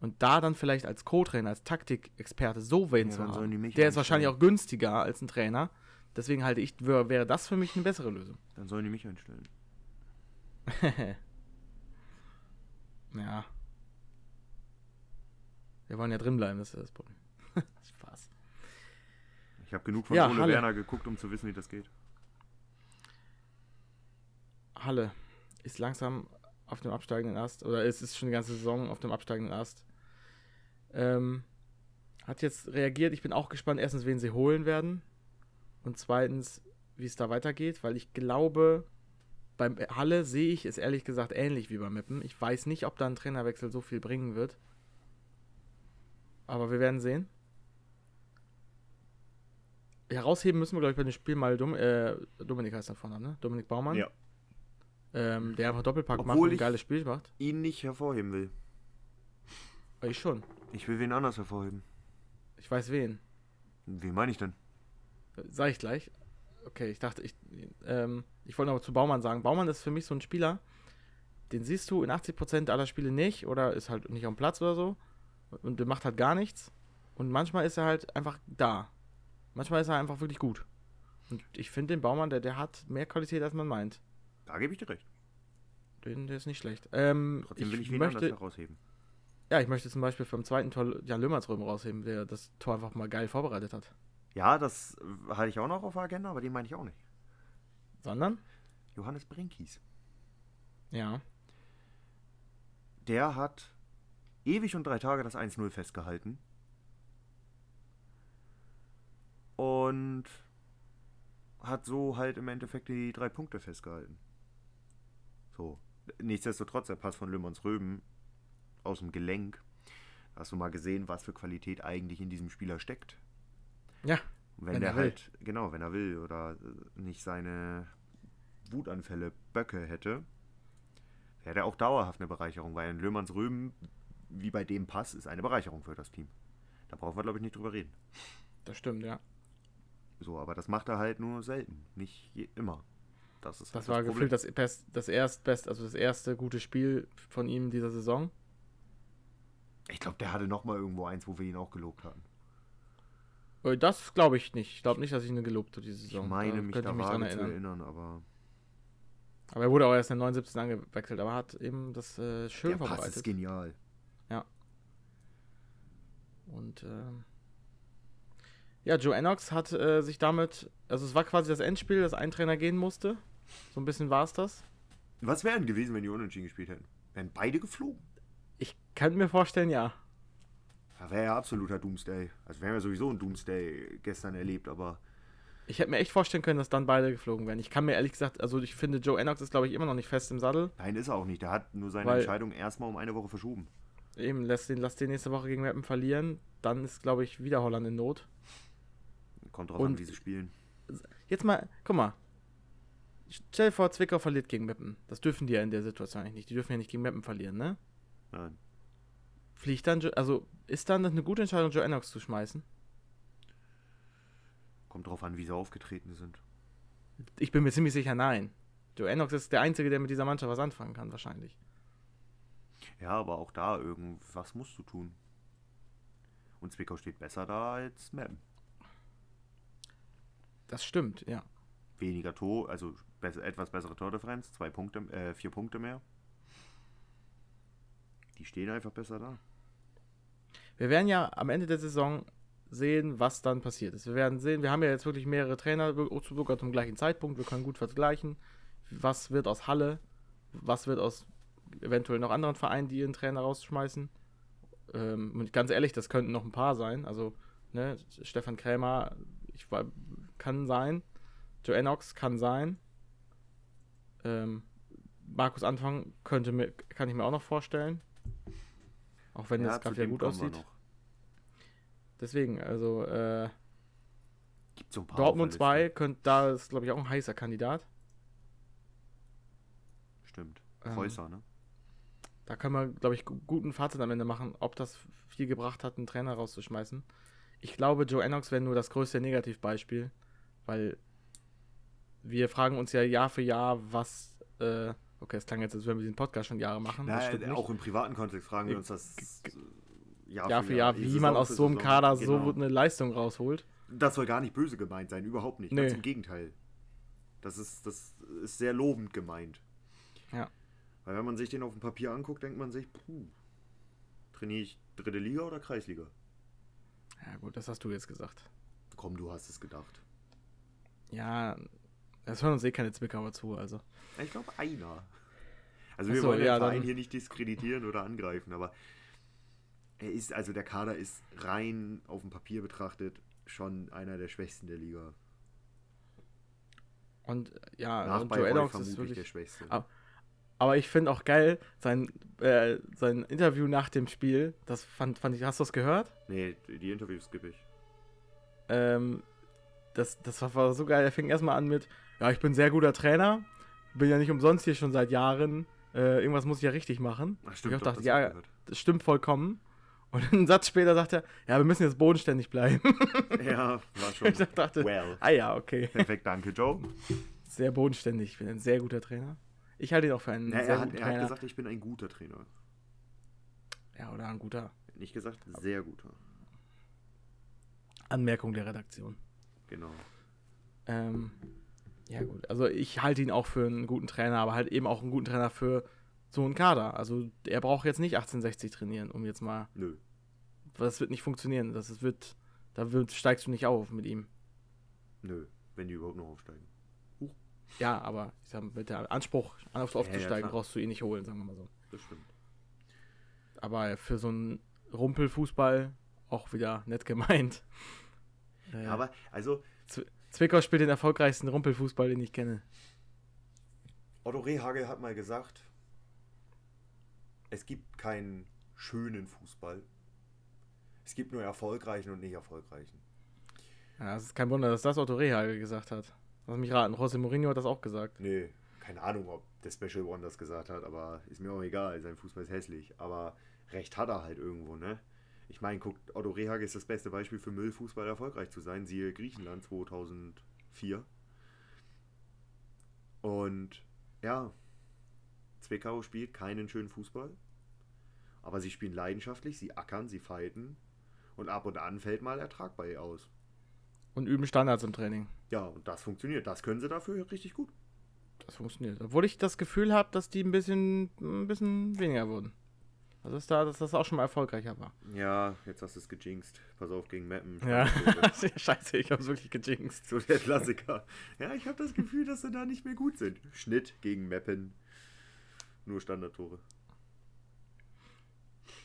Und da dann vielleicht als Co-Trainer, als Taktikexperte so wen Ja, zu haben, der ist wahrscheinlich auch günstiger als ein Trainer. Deswegen halte ich, wär- wäre das für mich eine bessere Lösung. Dann sollen die mich einstellen. ja. Wir wollen ja drin bleiben, das ist das Problem. Spaß. Ich habe genug von Ja, Ole Halle. Werner geguckt, um zu wissen, wie das geht. Halle ist langsam auf dem absteigenden Ast, oder es ist schon die ganze Saison auf dem absteigenden Ast. Ähm, hat jetzt reagiert. Ich bin auch gespannt, erstens, wen sie holen werden. Und zweitens, wie es da weitergeht, weil ich glaube, beim Halle sehe ich es ehrlich gesagt ähnlich wie beim Meppen. Ich weiß nicht, ob da ein Trainerwechsel so viel bringen wird. Aber wir werden sehen. Herausheben müssen wir, glaube ich, bei dem Spiel mal Dom äh, Dominik heißt da vorne, ne? Dominik Baumann. Ja. Ähm, der einfach Doppelpack macht Obwohl und ein geiles Spiel macht. Ihn nicht hervorheben will. Ich schon. Ich will wen anders hervorheben. Ich weiß wen. Wen meine ich denn? Sag ich gleich. Okay, ich dachte, ich, ähm, ich wollte noch zu Baumann sagen. Baumann ist für mich so ein Spieler, den siehst du in 80% aller Spiele nicht oder ist halt nicht am Platz oder so und der macht halt gar nichts. Und manchmal ist er halt einfach da. Manchmal ist er einfach wirklich gut. Und ich finde den Baumann, der, der hat mehr Qualität, als man meint. Da gebe ich dir recht. Den, der ist nicht schlecht. Ähm, Trotzdem will ich wen anders möchte, herausheben. ja, ich möchte zum Beispiel vom zweiten Tor Jan Löhmannsröhm rausheben, der das Tor einfach mal geil vorbereitet hat. Ja, das äh, hatte ich auch noch auf der Agenda, aber den meine ich auch nicht. Sondern? Johannes Brinkis. Ja. Der hat ewig und drei Tage das 1-0 festgehalten. Und hat so halt im Endeffekt die drei Punkte festgehalten. So. Nichtsdestotrotz, der Pass von Löhmanns Röben aus dem Gelenk. Hast du mal gesehen, was für Qualität eigentlich in diesem Spieler steckt? Ja. Wenn, Wenn der er will. halt, genau, wenn er will oder äh, nicht seine Wutanfälle Böcke hätte, wäre der auch dauerhaft eine Bereicherung, weil ein Löhmanns Röben, wie bei dem Pass, ist eine Bereicherung für das Team. Da brauchen wir, glaube ich, nicht drüber reden. Das stimmt, ja. So, aber das macht er halt nur selten, nicht je, immer. Das ist Das halt war Problem. gefühlt das, best, das erstbest, also das erste gute Spiel von ihm dieser Saison. Ich glaube, der hatte noch mal irgendwo eins, wo wir ihn auch gelobt hatten. Äh, Das glaube ich nicht. Ich glaube nicht, dass ich ihn gelobt habe diese Ich Saison. meine Da mich könnte da ich mich dran zu erinnern. erinnern, aber Aber er wurde auch erst in der 79. angewechselt, aber hat eben das äh, schön der Pass ist vorbereitet. genial. Und ähm, ja, Joe Ennox hat äh, sich damit, also es war quasi das Endspiel, dass ein Trainer gehen musste. So ein bisschen war es das. Was wäre denn gewesen, wenn die unentschieden gespielt hätten? Wären beide geflogen. Ich kann mir vorstellen, ja. Da wäre ja absoluter Doomsday. Also wir haben ja sowieso einen Doomsday gestern erlebt, aber Ich hätte mir echt vorstellen können, dass dann beide geflogen wären. Ich kann mir ehrlich gesagt, also ich finde, Joe Ennox ist, glaube ich, immer noch nicht fest im Sattel. nein, ist er auch nicht. Der hat nur seine Weil- Entscheidung erstmal um eine Woche verschoben. Eben, lass den, lass den nächste Woche gegen Meppen verlieren. Dann ist, glaube ich, wieder Holland in Not. Kommt drauf an, Und- wie sie spielen. Jetzt mal, guck mal. Stell dir vor, Zwickau verliert gegen Meppen. Das dürfen die ja in der Situation eigentlich nicht. Die dürfen ja nicht gegen Meppen verlieren, ne? Nein. Fliegt dann, also ist dann das eine gute Entscheidung, Joe Ennox zu schmeißen? Kommt drauf an, wie sie aufgetreten sind. Ich bin mir ziemlich sicher, nein. Joe Ennox ist der Einzige, der mit dieser Mannschaft was anfangen kann, wahrscheinlich. Ja, aber auch da irgendwas musst du tun. Und Zwickau steht besser da als Meppen. Das stimmt, ja. Weniger Tor, also besser, etwas bessere Tordifferenz, zwei Punkte, äh, vier Punkte mehr. Die stehen einfach besser da. Wir werden ja am Ende der Saison sehen, was dann passiert ist. Wir werden sehen, wir haben ja jetzt wirklich mehrere Trainer, sogar zum gleichen Zeitpunkt. Wir können gut vergleichen, was wird aus Halle, was wird aus eventuell noch anderen Vereinen, die ihren Trainer rausschmeißen. Ähm, und ganz ehrlich, das könnten noch ein paar sein. Also, ne, Stefan Krämer, ich war, kann sein. Joe Ennox kann sein. Ähm, Markus Anfang könnte mir, kann ich mir auch noch vorstellen. Auch wenn es zu gerade ja gut aussieht. Deswegen, also äh, so Dortmund auf 2 der Liste. könnte, da ist, glaube ich, auch ein heißer Kandidat. Stimmt. Ähm, Fäuser, ne? Da können wir, glaube ich, gu- guten Fazit am Ende machen, ob das viel gebracht hat, einen Trainer rauszuschmeißen. Ich glaube, Joe Ennox wäre nur das größte Negativbeispiel, weil wir fragen uns ja Jahr für Jahr, was, äh, okay, es klang jetzt, als würden wir diesen Podcast schon Jahre machen. Nein, auch im privaten Kontext fragen wir uns das äh, Jahr, Jahr für Jahr, wie man aus so einem Kader so eine Leistung rausholt. Das soll gar nicht böse gemeint sein, überhaupt nicht. Nee. Ganz im Gegenteil. Das ist, das ist sehr lobend gemeint. Ja. Weil wenn man sich den auf dem Papier anguckt, denkt man sich, puh, trainiere ich dritte Liga oder Kreisliga? Ja, gut, das hast du jetzt gesagt. Komm, du hast es gedacht. Ja, es hören uns eh keine Zwickauer zu, also. Ich glaube, einer. Also Ach wir wollen ja, den Verein hier nicht diskreditieren oder angreifen, aber er ist, also der Kader ist rein auf dem Papier betrachtet schon einer der schwächsten der Liga. Und ja, Nach und bei Joe Roy Ennox ist wirklich. der schwächste. Aber ich finde auch geil, sein, äh, sein Interview nach dem Spiel, das fand, fand ich, hast du das gehört? Nee, die Interviews skippe ich. Ähm, das, das war, war so geil. Er fing erstmal an mit, ja, ich bin ein sehr guter Trainer, bin ja nicht umsonst hier schon seit Jahren, äh, irgendwas muss ich ja richtig machen. Ach, ich auch doch, dachte, das ja, ich das stimmt vollkommen. Und einen Satz später sagt er, ja, wir müssen jetzt bodenständig bleiben. Ja, war schon. ich dachte, well. ah ja, okay. Perfekt, danke, Joe. Sehr bodenständig. Ich bin ein sehr guter Trainer. Ich halte ihn auch für einen Ja, sehr er, hat, guten er hat Trainer. gesagt, ich bin ein guter Trainer. ja, oder ein guter. Nicht gesagt, sehr guter. Anmerkung der Redaktion. Genau. Ähm, ja, gut. Also ich halte ihn auch für einen guten Trainer, aber halt eben auch einen guten Trainer für so einen Kader. Also er braucht jetzt nicht 1860 trainieren, um jetzt mal. Nö. Das wird nicht funktionieren. Das ist- wird. Da wird, steigst du nicht auf mit ihm. Nö. Wenn die überhaupt noch aufsteigen. Ja, aber ich sag, mit der Anspruch, aufs Ja, ja, aufzusteigen, klar. brauchst du ihn nicht holen, sagen wir mal so. Das stimmt. Aber für so einen Rumpelfußball auch wieder nett gemeint. Ja, aber, also, Zwickau spielt den erfolgreichsten Rumpelfußball, den ich kenne. Otto Rehagel hat mal gesagt, es gibt keinen schönen Fußball. Es gibt nur erfolgreichen und nicht erfolgreichen. Ja, es ist kein Wunder, dass das Otto Rehagel gesagt hat. Lass mich raten, José Mourinho hat das auch gesagt. Nee, keine Ahnung, ob der Special One das gesagt hat, aber ist mir auch egal. Sein Fußball ist hässlich. Aber recht hat er halt irgendwo, ne? Ich meine, guckt, Otto Rehagel ist das beste Beispiel für Müllfußball erfolgreich zu sein. Siehe Griechenland 2004. Und ja, Zwickau spielt keinen schönen Fußball. Aber sie spielen leidenschaftlich, sie ackern, sie fighten. Und ab und an fällt mal Ertrag bei ihr aus. Und üben Standards im Training. Ja, und das funktioniert. Das können sie dafür richtig gut. Das funktioniert. Obwohl ich das Gefühl habe, dass die ein bisschen, ein bisschen weniger wurden. Also ist da, dass das auch schon mal erfolgreicher war. Ja, jetzt hast du es gejinxt. Pass auf gegen Mappen. Ja, scheiße, ich hab's wirklich gejinxt. So der Klassiker. Ja, ich habe das Gefühl, dass sie da nicht mehr gut sind. Schnitt gegen Meppen. Nur Standardtore.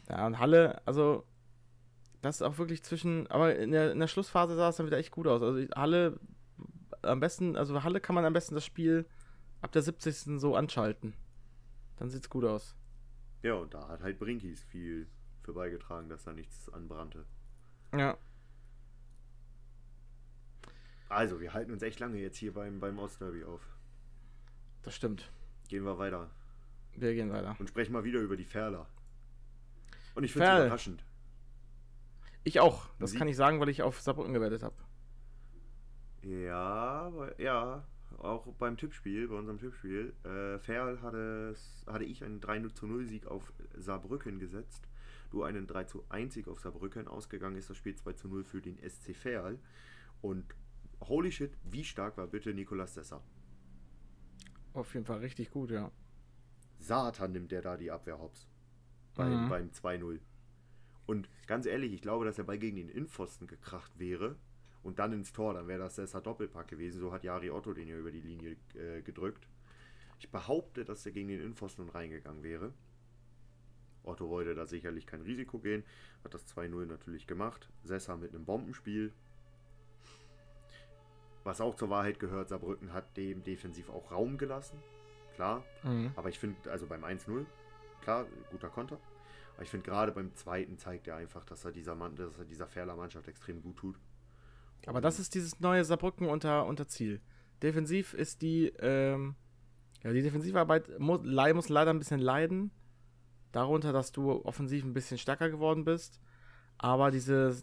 Ja, und Halle, also das ist auch wirklich zwischen, aber in der, in der Schlussphase sah es dann wieder echt gut aus. Also Halle am besten, also Halle kann man am besten das Spiel ab der 70. so anschalten. Dann sieht's gut aus. Ja, und da hat halt Brinkis viel für beigetragen, dass da nichts anbrannte. Ja. Also, wir halten uns echt lange jetzt hier beim, beim Ostderby auf. Das stimmt. Gehen wir weiter. Wir gehen weiter. Und sprechen mal wieder über die Ferler. Und ich finde es überraschend. Ich auch. Das Sieg. kann ich sagen, weil ich auf Saarbrücken gewettet habe. Ja, ja, auch beim Tippspiel, bei unserem Tippspiel. Äh, Ferl hatte, hatte ich einen 3 zu 0 Sieg auf Saarbrücken gesetzt. Du einen 3 zu 1 Sieg auf Saarbrücken. Ausgegangen ist das Spiel 2 zu 0 für den SC Ferl. Und holy shit, wie stark war bitte Nicolas Sessa? Auf jeden Fall richtig gut, ja. Satan nimmt der da die Abwehr hops. Beim, Mhm. beim 2-0. Und ganz ehrlich, ich glaube, dass der Ball gegen den Innenpfosten gekracht wäre und dann ins Tor, dann wäre das Sessa Doppelpack gewesen. So hat Jari Otto den ja über die Linie äh, gedrückt. Ich behaupte, dass der gegen den Innenpfosten reingegangen wäre. Otto wollte da sicherlich kein Risiko gehen, hat das 2-0 natürlich gemacht. Sessa mit einem Bombenspiel. Was auch zur Wahrheit gehört, Saarbrücken hat dem defensiv auch Raum gelassen. Klar, Mhm. aber ich finde, also beim 1-0, klar, guter Konter. Aber ich finde gerade beim zweiten zeigt er einfach, dass er dieser Mann, dass er dieser Ferler Mannschaft extrem gut tut. Aber das ist dieses neue Saarbrücken unter, unter Ziel. Defensiv ist die, ähm, ja, die Defensivarbeit muss, muss leider ein bisschen leiden. Darunter, dass du offensiv ein bisschen stärker geworden bist. Aber diese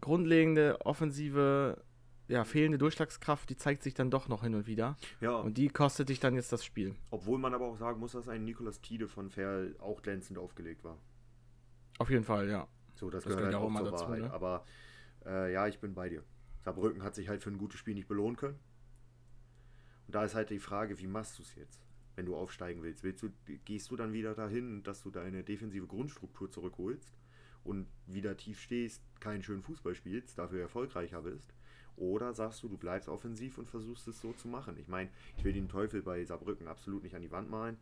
grundlegende offensive, ja, fehlende Durchschlagskraft, die zeigt sich dann doch noch hin und wieder. Ja, Und die kostet dich dann jetzt das Spiel. obwohl man aber auch sagen muss, dass ein Nikolas Tiede von Ferl auch glänzend aufgelegt war. Auf jeden Fall, ja. So, das, Das gehört gehört halt ja auch auch mal dazu, ne? Aber äh, ja, ich bin bei dir. Saarbrücken hat sich halt für ein gutes Spiel nicht belohnen können. Und da ist halt die Frage, wie machst du es jetzt, wenn du aufsteigen willst? willst du, gehst du dann wieder dahin, dass du deine defensive Grundstruktur zurückholst und wieder tief stehst, keinen schönen Fußball spielst, dafür erfolgreicher bist? Oder sagst du, du bleibst offensiv und versuchst es so zu machen? Ich meine, ich will den Teufel bei Saarbrücken absolut nicht an die Wand malen.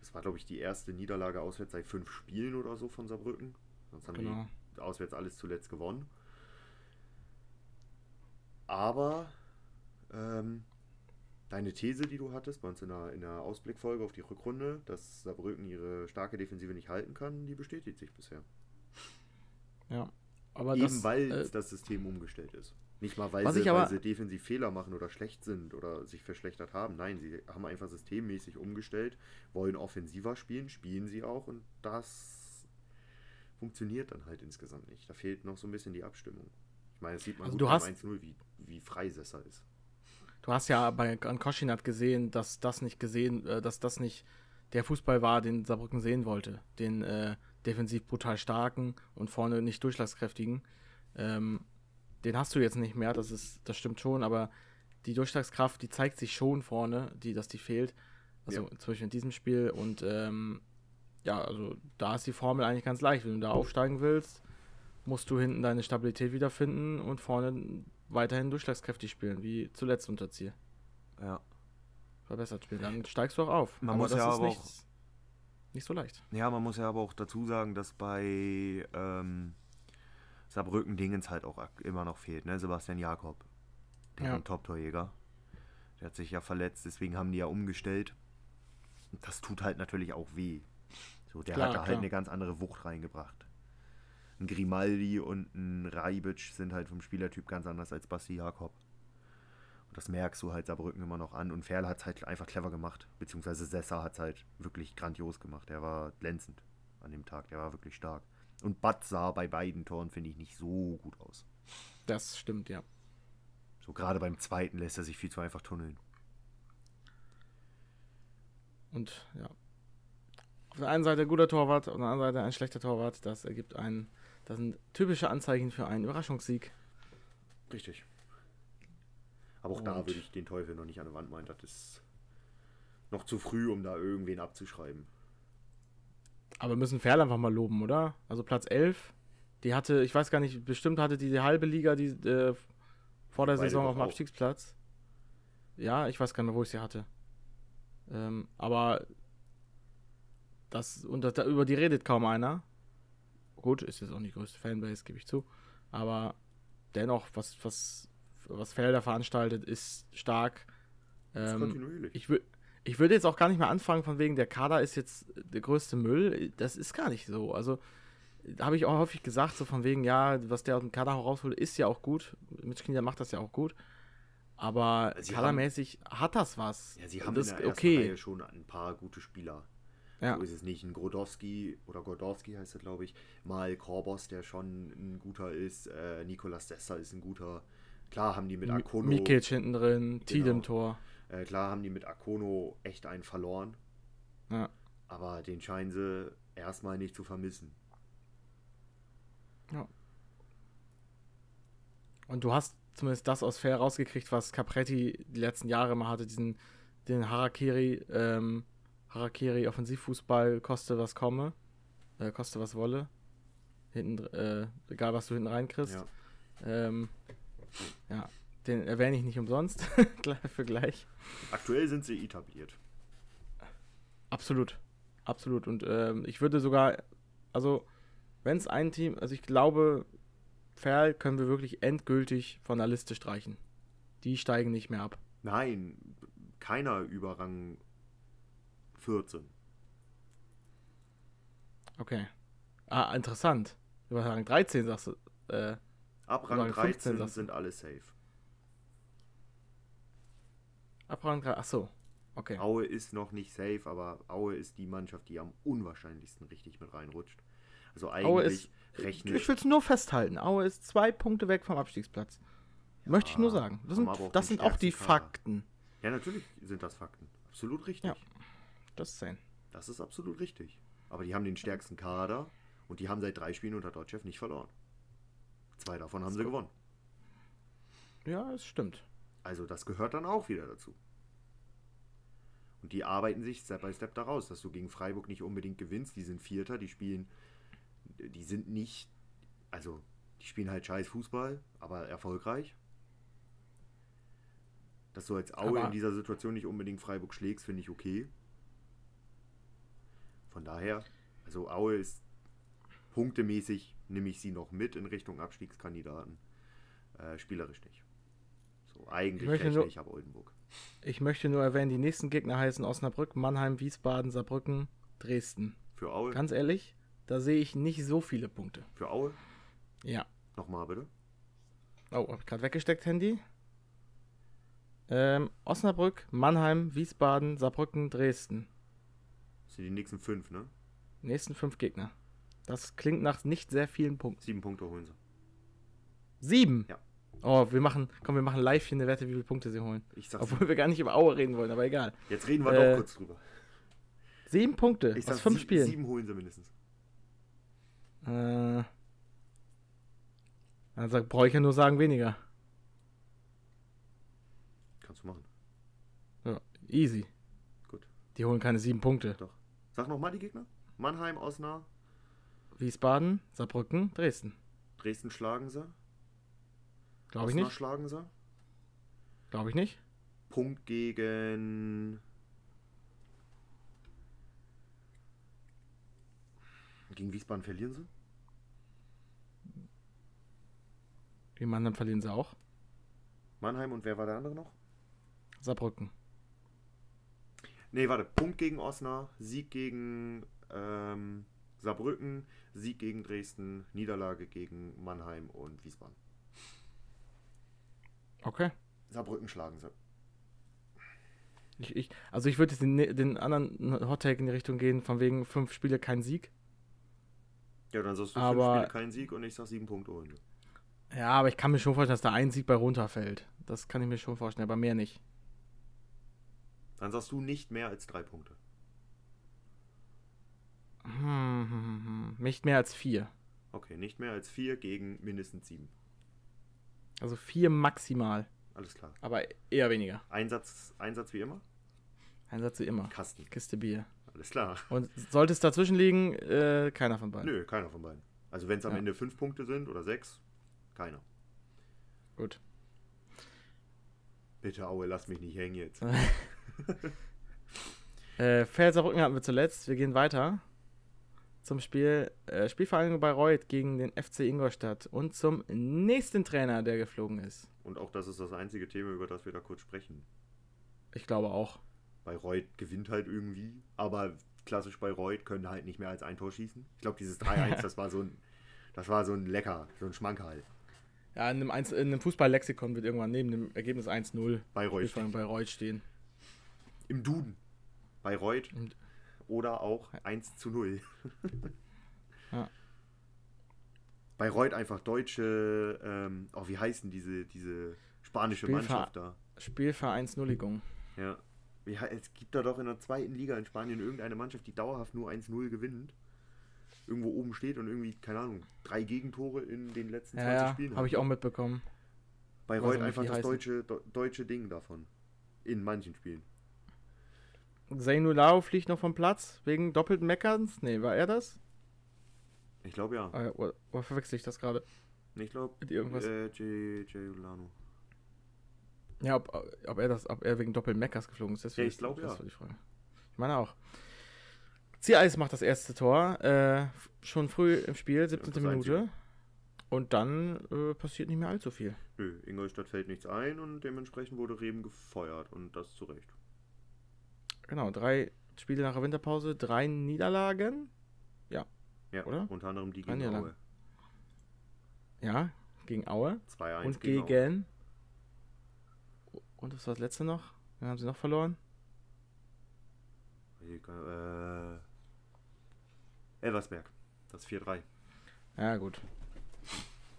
Das war, glaube ich, die erste Niederlage auswärts seit fünf Spielen oder so von Saarbrücken. Sonst haben Genau. die auswärts alles zuletzt gewonnen. Aber ähm, deine These, die du hattest bei uns in der, in der Ausblickfolge auf die Rückrunde, dass Saarbrücken ihre starke Defensive nicht halten kann, die bestätigt sich bisher. Ja. Aber Eben das, weil äh, das System umgestellt ist. Nicht mal, weil sie, aber- weil sie defensiv Fehler machen oder schlecht sind oder sich verschlechtert haben. Nein, sie haben einfach systemmäßig umgestellt, wollen offensiver spielen, spielen sie auch und das funktioniert dann halt insgesamt nicht. Da fehlt noch so ein bisschen die Abstimmung. Meine, das sieht man Also gut du hast- 1-0, wie, wie frei Sessa ist. Du hast ja bei an Koschinat gesehen, dass das nicht gesehen, äh, dass das nicht der Fußball war, den Saarbrücken sehen wollte. Den äh, defensiv brutal starken und vorne nicht durchschlagskräftigen. Ähm, den hast du jetzt nicht mehr, das ist, das stimmt schon, aber die Durchschlagskraft, die zeigt sich schon vorne, die, dass die fehlt. Also zum Beispiel in diesem Spiel und ähm, ja, also da ist die Formel eigentlich ganz leicht. Wenn du da aufsteigen willst, musst du hinten deine Stabilität wiederfinden und vorne weiterhin durchschlagskräftig spielen, wie zuletzt unter Ziel. Ja. Verbessert spielen. Dann steigst du auch auf. Man muss ja aber nicht, auch- nicht so leicht. Ja, man muss ja aber auch dazu sagen, dass bei ähm, Saarbrücken Dingens halt auch immer noch fehlt, ne? Sebastian Jakob, der Ja. Top-Torjäger. Der hat sich ja verletzt, deswegen haben die ja umgestellt. Das tut halt natürlich auch weh. So, der Klar, hat da halt klar. eine ganz andere Wucht reingebracht. Ein Grimaldi und ein Reibic sind halt vom Spielertyp ganz anders als Basti Jakob. Und das merkst du halt Saarbrücken immer noch an. Und Ferl hat es halt einfach clever gemacht. Beziehungsweise Sessa hat es halt wirklich grandios gemacht. Der war glänzend an dem Tag. Der war wirklich stark. Und Bad sah bei beiden Toren, finde ich, nicht so gut aus. Das stimmt, ja. So gerade beim zweiten lässt er sich viel zu einfach tunneln. Und ja. Auf der einen Seite ein guter Torwart, auf der anderen Seite ein schlechter Torwart. Das ergibt einen, das sind typische Anzeichen für einen Überraschungssieg. Richtig. Aber auch da Und- würde ich den Teufel noch nicht an der Wand meinen. Das ist noch zu früh, um da irgendwen abzuschreiben. Aber wir müssen Ferl einfach mal loben, oder? Also Platz 11. Die hatte, ich weiß gar nicht, bestimmt hatte die, die halbe Liga die, äh, vor der Beide Saison auf dem. Abstiegsplatz. Ja, ich weiß gar nicht mehr, wo ich sie hatte. Ähm, aber das, und das, da, über die redet kaum einer. Gut, ist jetzt auch nicht die größte Fanbase, gebe ich zu. Aber dennoch, was, was, was Felder veranstaltet, ist stark. Ähm, kontinuierlich. ich, ich würde jetzt auch gar nicht mehr anfangen, von wegen, der Kader ist jetzt der größte Müll. Das ist gar nicht so. Also, habe ich auch häufig gesagt, so von wegen, ja, was der aus dem Kader rausholt, ist ja auch gut. Mitch Knieder macht das ja auch gut. Aber Sie kadermäßig hat das was. ja, sie haben das in der ersten okay. Reihe schon ein paar gute Spieler. Ja. So ist es nicht. Ein Grodowski oder Gordowski heißt er, glaube ich. Mal Korbos, der schon ein guter ist. Äh, Nikolas Sessa ist ein guter. Klar haben die mit Mi- Akono. Mikic hinten drin, Tied im Genau. Tor. Äh, klar haben die mit Akono echt einen verloren. Ja. Aber den scheinen sie erstmal nicht zu vermissen. Und du hast zumindest das aus Fair rausgekriegt, was Capretti die letzten Jahre immer hatte, diesen den Harakiri, ähm, Harakiri Offensivfußball, koste was komme, äh, koste was wolle. Hinten, äh, egal was du hinten reinkriegst. Ja. Ähm, ja, den erwähne ich nicht umsonst. Gleich für gleich. Aktuell sind sie etabliert. Absolut. Absolut. Und ähm, ich würde sogar, also, wenn es ein Team, also ich glaube, Ferl können wir wirklich endgültig von der Liste streichen. Die steigen nicht mehr ab. Nein, keiner über Rang 14. Okay. Ah, interessant. Über Rang 13 sagst du. Äh, Ab Rang Rang 15 13 sagst du. sind alle safe. ab Rang 3. Achso. Okay. Aue ist noch nicht safe, aber Aue ist die Mannschaft, die am unwahrscheinlichsten richtig mit reinrutscht. Also eigentlich rechne Ich will es nur festhalten. Aue ist zwei Punkte weg vom Abstiegsplatz. Möchte ich nur sagen. Das sind, das sind auch die. Fakten. Ja, natürlich sind das Fakten. Absolut richtig. Ja. Das sehen. Das ist absolut richtig. Aber die haben den stärksten Kader und die haben seit drei Spielen unter Deutschchef nicht verloren. Zwei davon haben sie gewonnen. Ja, es stimmt. Also das gehört dann auch wieder dazu. Und die arbeiten sich Step by Step daraus, dass du gegen Freiburg nicht unbedingt gewinnst. Die sind Vierter, die spielen, die sind nicht, also die spielen halt scheiß Fußball, aber erfolgreich. Dass du als Aue Aber- in dieser Situation nicht unbedingt Freiburg schlägst, finde ich okay. Von daher, also Aue ist punktemäßig, nehme ich sie noch mit in Richtung Abstiegskandidaten. Äh, spielerisch nicht. So, eigentlich möchte rechne nur- ich ab Oldenburg. Ich möchte nur erwähnen, die nächsten Gegner heißen Osnabrück, Mannheim, Wiesbaden, Saarbrücken, Dresden. Für Aue? Ganz ehrlich, da sehe ich nicht so viele Punkte. Für Aue? Ja. Nochmal bitte. Oh, hab ich gerade weggesteckt, Handy. Ähm, Osnabrück, Mannheim, Wiesbaden, Saarbrücken, Dresden. Das sind die nächsten fünf, ne? Nächsten fünf Gegner. Das klingt nach nicht sehr vielen Punkten. Sieben Punkte holen sie. Sieben? Ja. Oh, wir machen, komm, wir machen live hier eine Wette, wie viele Punkte sie holen. Ich sag Obwohl wir gar nicht über Aue reden wollen, aber egal. Jetzt reden wir Äh, doch kurz drüber. Sieben Punkte Ich aus sag, fünf sie- Spielen. sieben holen sie mindestens. Äh, also brauche ich ja nur sagen weniger. Kannst du machen. Ja, easy. Gut. Die holen keine sieben Punkte. Doch. Sag nochmal die Gegner. Mannheim, Osnabrück, Wiesbaden, Saarbrücken, Dresden. Dresden schlagen sie. Glaube ich nicht. schlagen sie. Glaube ich nicht. Punkt gegen. Gegen Wiesbaden verlieren sie. Die Mannheim verlieren sie auch. Mannheim und wer war der andere noch? Saarbrücken. Nee, warte. Punkt gegen Osnabrück, Sieg gegen ähm, Saarbrücken, Sieg gegen Dresden, Niederlage gegen Mannheim und Wiesbaden. Okay. Saarbrücken schlagen sie. Ich, ich, also ich würde jetzt den, den anderen Hottake in die Richtung gehen, von wegen fünf Spiele kein Sieg. Ja, dann sagst du Aber- fünf Spiele kein Sieg und ich sag sieben Punkte holen. Ja, aber ich kann mir schon vorstellen, dass da ein Sieg bei runterfällt. Das kann ich mir schon vorstellen, aber mehr nicht. Dann sagst du nicht mehr als drei Punkte. Hm, hm, hm, hm. Nicht mehr als vier. Okay, nicht mehr als vier gegen mindestens sieben. Also vier maximal. Alles klar. Aber eher weniger. Einsatz, Einsatz wie immer? Einsatz wie immer. Kasten. Kiste Bier. Alles klar. Und sollte es dazwischen liegen, äh, keiner von beiden. Nö, keiner von beiden. Also wenn es am Ja. Ende fünf Punkte sind oder sechs, keiner. Gut. Bitte, Aue, lass mich nicht hängen jetzt. Äh, Pfälzerrücken hatten wir zuletzt. Wir gehen weiter zum Spiel äh, Spielvereinigung Bayreuth gegen den FC Ingolstadt und zum nächsten Trainer, der geflogen ist. Und auch das ist das einzige Thema, über das wir da kurz sprechen. Ich glaube auch. Bayreuth gewinnt halt irgendwie, aber klassisch Bayreuth können halt nicht mehr als ein Tor schießen. Ich glaube, dieses 3-1, das war so ein, das war so ein Lecker, so ein Schmankerl. Ja, in einem, Einz- in einem Fußballlexikon wird irgendwann neben dem Ergebnis 1-0 Bayreuth. Bayreuth stehen. Im Duden. Bayreuth Und- oder auch 1 zu 0. Ja. Bayreuth einfach deutsche, ähm, oh, wie heißen diese, diese spanische Spielver- Mannschaft da? Spielvereinsnulligung. Ja. Hei- es gibt da doch in der zweiten Liga in Spanien irgendeine Mannschaft, die dauerhaft nur 1-0 gewinnt. Irgendwo oben steht und irgendwie, keine Ahnung, drei Gegentore in den letzten 20 Ja, ja, Spielen. habe hat. ich auch mitbekommen. auch nicht, einfach das heißen. deutsche, do, deutsche Ding davon. In manchen Spielen. Zainulao fliegt noch vom Platz wegen doppelten Meckerns. Nee, war er das? Ich glaube ja. Äh, Oder, oder verwechsel ich das gerade? Ich glaube, Mit irgendwas? äh, J. J. Ulano. Ja, ob, ob er das, ob er wegen doppelten Meckers geflogen ist, das, Ja, ich die- glaub, das ja. war die Frage. Ich meine auch. Ziereis macht das erste Tor, äh, schon früh im Spiel, 17. das Minute. Und dann äh, passiert nicht mehr allzu viel. Nö, Ingolstadt fällt nichts ein und dementsprechend wurde Reben gefeuert und das zu Recht. Genau, drei Spiele nach der Winterpause, drei Niederlagen. Ja, Oder? unter anderem die Drei gegen. Aue. Ja, gegen Aue. 2-1 Und gegen Aue. gegen. Und was war das letzte noch? Wen haben sie noch verloren? Äh, Elversberg. Das 4-3. Ja, gut.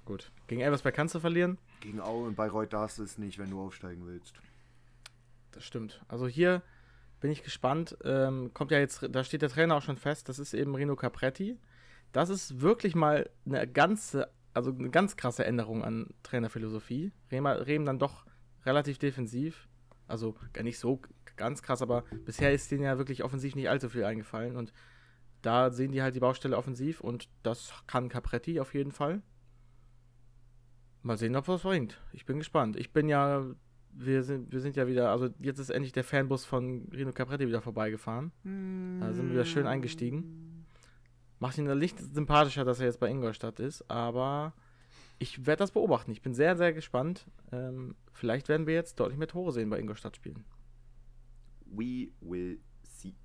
Gut. Gegen Elversberg kannst du verlieren. Gegen Aue und Bayreuth darfst du es nicht, wenn du aufsteigen willst. Das stimmt. Also hier bin ich gespannt. Ähm, kommt ja jetzt, da steht der Trainer auch schon fest. Das ist eben Rino Capretti. Das ist wirklich mal eine ganze, also eine ganz krasse Änderung an Trainerphilosophie. Rehm dann doch relativ defensiv. Also gar nicht so ganz krass, aber bisher ist denen ja wirklich offensiv nicht allzu viel eingefallen. Und da sehen die halt die Baustelle offensiv und das kann Capretti auf jeden Fall. Mal sehen, ob was bringt. Ich bin gespannt. Ich bin ja wir sind, wir sind ja wieder, also jetzt ist endlich der Fanbus von Rino Capretti wieder vorbeigefahren. Da sind wir wieder schön eingestiegen. Macht ihn nicht sympathischer, dass er jetzt bei Ingolstadt ist, aber ich werde das beobachten. Ich bin sehr, sehr gespannt. Ähm, vielleicht werden wir jetzt deutlich mehr Tore sehen bei Ingolstadt spielen. We will see.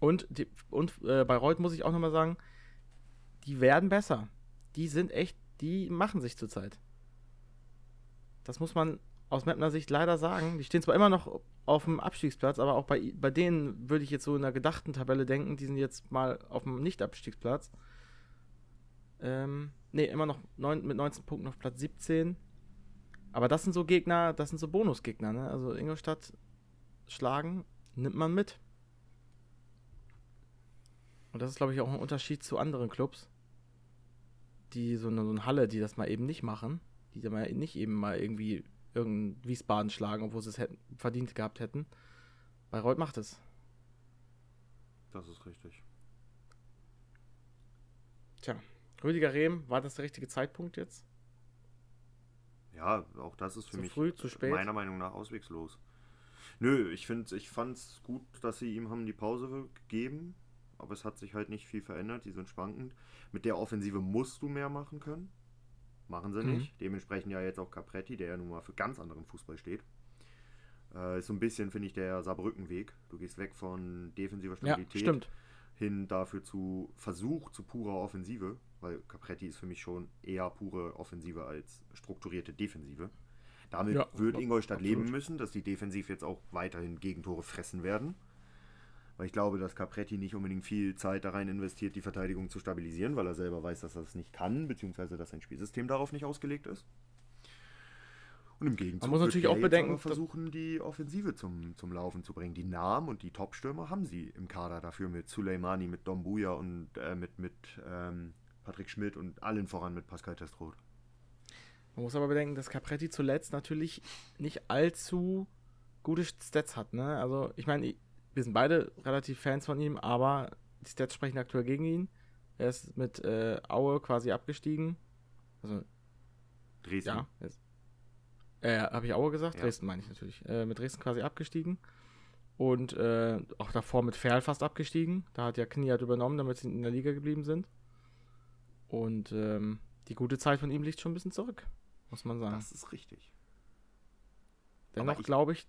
Und, die, und äh, bei Reut muss ich auch nochmal sagen, die werden besser. Die sind echt, die machen sich zurzeit. Das muss man aus Mapner Sicht leider sagen, die stehen zwar immer noch auf dem Abstiegsplatz, aber auch bei, bei denen würde ich jetzt so in der gedachten Tabelle denken, die sind jetzt mal auf dem Nicht-Abstiegsplatz. Ähm, ne, immer noch neun, mit 19 Punkten auf Platz 17. Aber das sind so Gegner, das sind so Bonusgegner, ne? Also Ingolstadt schlagen, nimmt man mit. Und das ist, glaube ich, auch ein Unterschied zu anderen Clubs, die so eine, so eine Halle, die das mal eben nicht machen, die da mal nicht eben mal irgendwie irgendein Wiesbaden schlagen, obwohl sie es hätten, verdient gehabt hätten. Bayreuth macht es. Das ist richtig. Tja, Rüdiger Rehm, war das der richtige Zeitpunkt jetzt? Ja, auch das ist für Zu mich früh, zu spät? meiner Meinung nach auswegslos. Nö, ich ich fand's gut, dass sie ihm haben die Pause gegeben, aber es hat sich halt nicht viel verändert. Die sind schwankend. Mit der Offensive musst du mehr machen können. Machen sie Mhm. nicht. Dementsprechend ja jetzt auch Capretti, der ja nun mal für ganz anderen Fußball steht. Äh, ist so ein bisschen, finde ich, der Saarbrückenweg. Du gehst weg von defensiver Ja, Stabilität stimmt. hin dafür zu Versuch zu purer Offensive, weil Capretti ist für mich schon eher pure Offensive als strukturierte Defensive. Damit Ja, wird Ingolstadt absolut. leben müssen, dass die defensiv jetzt auch weiterhin Gegentore fressen werden. Weil ich glaube, dass Capretti nicht unbedingt viel Zeit da rein investiert, die Verteidigung zu stabilisieren, weil er selber weiß, dass er das nicht kann, beziehungsweise dass sein Spielsystem darauf nicht ausgelegt ist. Und im Gegenzug Man muss natürlich auch bedenken, versuchen, die Offensive zum, zum Laufen zu bringen. Die Namen und die Top-Stürmer haben sie im Kader dafür mit Suleimani, mit Dombuja und äh, mit, mit ähm, Patrick Schmidt und allen voran mit Pascal Testroth. Man muss aber bedenken, dass Capretti zuletzt natürlich nicht allzu gute Stats hat. Ne? Also, ich meine, wir sind beide relativ Fans von ihm, aber die Stats sprechen aktuell gegen ihn. Er ist mit äh, Aue quasi abgestiegen. Also, Dresden. ja. Jetzt, äh, habe ich Aue gesagt? Ja. Dresden meine ich natürlich. Äh, mit Dresden quasi abgestiegen. Und äh, auch davor mit Ferl fast abgestiegen. Da hat ja Kniat übernommen, damit sie in der Liga geblieben sind. Und ähm, die gute Zeit von ihm liegt schon ein bisschen zurück, muss man sagen. Das ist richtig. Dennoch glaube ich,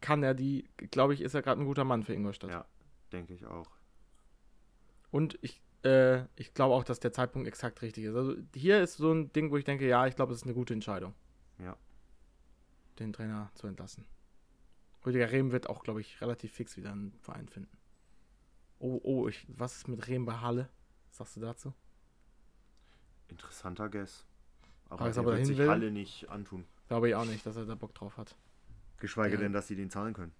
kann er die, glaube ich, ist er gerade ein guter Mann für Ingolstadt. Ja, denke ich auch. Und ich, äh, ich glaube auch, dass der Zeitpunkt exakt richtig ist. Also hier ist so ein Ding, wo ich denke, ja, ich glaube, es ist eine gute Entscheidung, Ja. den Trainer zu entlassen. Rüdiger Rehm wird auch, glaube ich, relativ fix wieder einen Verein finden. Oh, oh, ich, was ist mit Rehm bei Halle? Was sagst du dazu? Interessanter Guess. Aber ob er wird sich will. Halle nicht antun. Glaube ich auch nicht, dass er da Bock drauf hat. Geschweige Ja. denn, dass sie den zahlen können.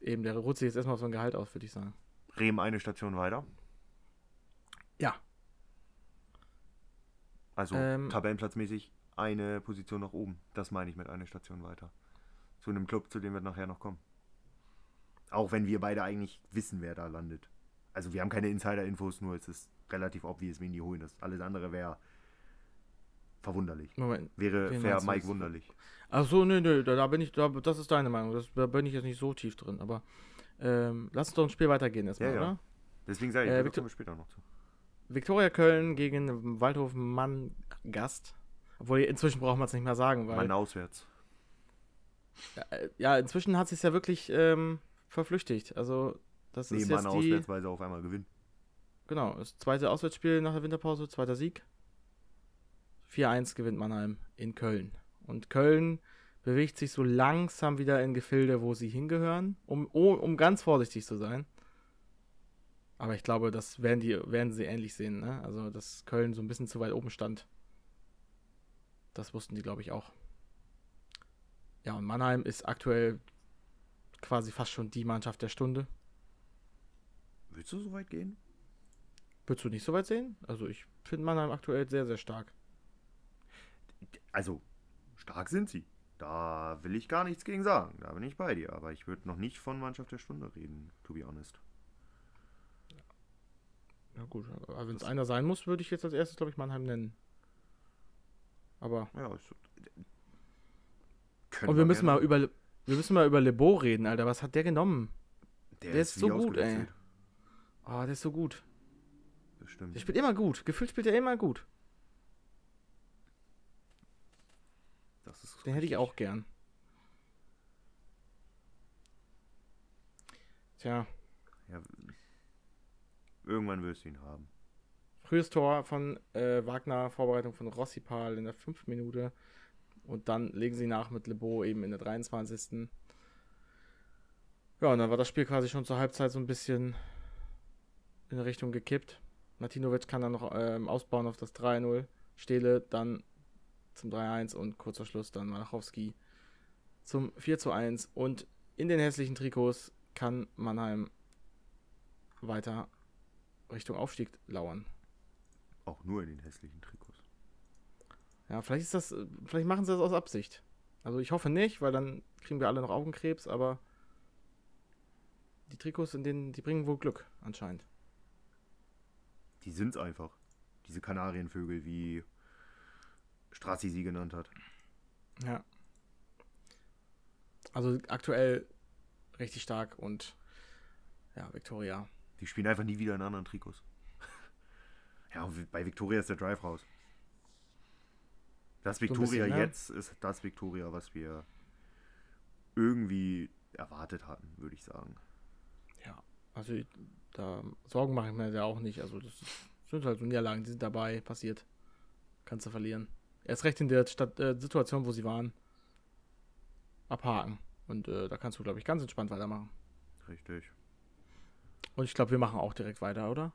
Eben, der ruht sich jetzt erstmal auf so ein Gehalt aus, würde ich sagen. Rehm eine Station weiter. Ja. Also Ähm, tabellenplatzmäßig eine Position nach oben. Das meine ich mit einer Station weiter. Zu einem Club, zu dem wir nachher noch kommen. Auch wenn wir beide eigentlich wissen, wer da landet. Also wir haben keine Insider-Infos, nur es ist relativ obvious, wen die holen. Das alles andere wäre verwunderlich. Moment. Wäre Wen fair Mike wunderlich. Ach so, nö, nö, da, da bin ich, da, das ist deine Meinung. Das, da bin ich jetzt nicht so tief drin, aber ähm, lass uns doch ein Spiel weitergehen erstmal, Ja, ja. oder? Deswegen sage ich, Äh, Victor- kommen wir später noch zu. Viktoria Köln gegen Waldhof Mann Gast. Obwohl inzwischen braucht man es nicht mehr sagen, weil Mann auswärts. äh, ja, inzwischen hat sich ja wirklich ähm, verflüchtigt. Also das Nee, ist Mann jetzt die auswärts, weil sie auf einmal gewinnen. genau, das zweite Auswärtsspiel nach der Winterpause, zweiter Sieg. 4-1 gewinnt Mannheim in Köln. Und Köln bewegt sich so langsam wieder in Gefilde, wo sie hingehören, um, oh, um ganz vorsichtig zu sein. Aber ich glaube, das werden, die, werden sie ähnlich sehen. Ne? Also, dass Köln so ein bisschen zu weit oben stand. Das wussten die, glaube ich, auch. Ja, und Mannheim ist aktuell quasi fast schon die Mannschaft der Stunde. Willst du so weit gehen? Würdest du nicht so weit sehen? Also, ich finde Mannheim aktuell sehr, sehr stark. Also, stark sind sie. Da will ich gar nichts gegen sagen. Da bin ich bei dir. Aber ich würde noch nicht von Mannschaft der Stunde reden, to be honest. Ja, gut. Aber wenn es einer sein muss, würde ich jetzt als erstes, glaube ich, Mannheim nennen. Aber. Ja, ist, können Und wir müssen mal über. Wir müssen mal über Lebo reden, Alter. Was hat der genommen? der ist wie so gut, ey. Oh, der ist so gut. Das stimmt. Der spielt immer gut. Gefühlt spielt er immer gut. Das ist Den hätte ich auch gern. Tja, Ja, irgendwann wirst du ihn haben. frühes Tor von äh, Wagner, Vorbereitung von Rossipal in der fünften Minute. Und dann legen sie nach mit Lebo eben in der 23. Ja, und dann war das Spiel quasi schon zur Halbzeit so ein bisschen in Richtung gekippt. Martinovic kann dann noch ähm, ausbauen auf das 3-0. Stele dann zum 3-1 und kurzer Schluss dann Malachowski zum 4-1. Und in den hässlichen Trikots kann Mannheim weiter Richtung Aufstieg lauern. Auch nur in den hässlichen Trikots. Ja, vielleicht ist das, vielleicht machen sie das aus Absicht. Also ich hoffe nicht, weil dann kriegen wir alle noch Augenkrebs, aber die Trikots, in denen, die bringen wohl Glück, anscheinend. Die sind's einfach. Diese Kanarienvögel, wie Strassi sie genannt hat. Ja. Also aktuell richtig stark und ja, Victoria. Die spielen einfach nie wieder in anderen Trikots. ja, und bei Victoria ist der Drive raus. Das So Victoria bisschen, ne? jetzt ist das Victoria, was wir irgendwie erwartet hatten, würde ich sagen. Ja. Also da Sorgen mache ich mir ja auch nicht. Also das ist, sind halt so Niederlagen, die sind dabei, passiert. Kannst du verlieren. Erst recht in der Stadt, äh, Situation, wo sie waren. Abhaken. Und äh, da kannst du, glaube ich, ganz entspannt weitermachen. Richtig. Und ich glaube, wir machen auch direkt weiter, oder?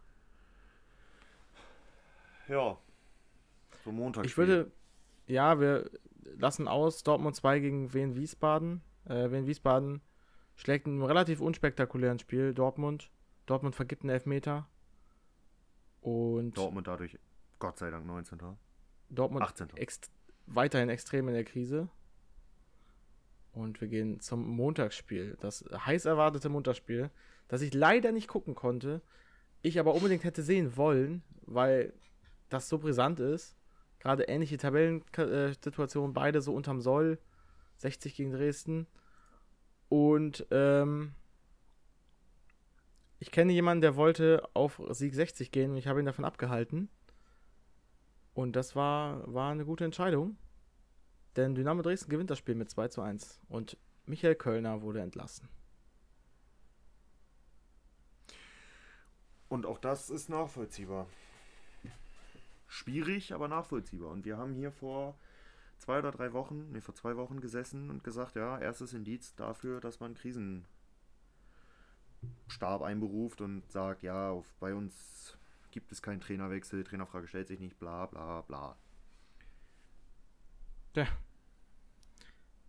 Ja. So Montag. Ich würde, ja, wir lassen aus Dortmund 2 gegen Wien Wiesbaden. Äh, Wien Wiesbaden schlägt in einem relativ unspektakulären Spiel Dortmund. Dortmund vergibt einen Elfmeter. Und Dortmund dadurch, Gott sei Dank, 19. Dortmund 18. ext weiterhin extrem in der Krise. Und wir gehen zum Montagsspiel. Das heiß erwartete Montagsspiel, das ich leider nicht gucken konnte. Ich aber unbedingt hätte sehen wollen, weil das so brisant ist. Gerade ähnliche Tabellensituationen, beide so unterm Soll. 60 gegen Dresden. Und ähm, ich kenne jemanden, der wollte auf Sieg 60 gehen und ich habe ihn davon abgehalten. Und das war, war eine gute Entscheidung. Denn Dynamo Dresden gewinnt das Spiel mit 2 zu 1. Und Michael Kölner wurde entlassen. Und auch das ist nachvollziehbar. Schwierig, aber nachvollziehbar. Und wir haben hier vor zwei oder drei Wochen, nee, vor zwei Wochen gesessen und gesagt, ja, erstes Indiz dafür, dass man Krisenstab einberuft und sagt, ja, auf, bei uns gibt es keinen Trainerwechsel, Trainerfrage stellt sich nicht, bla bla bla. Ja.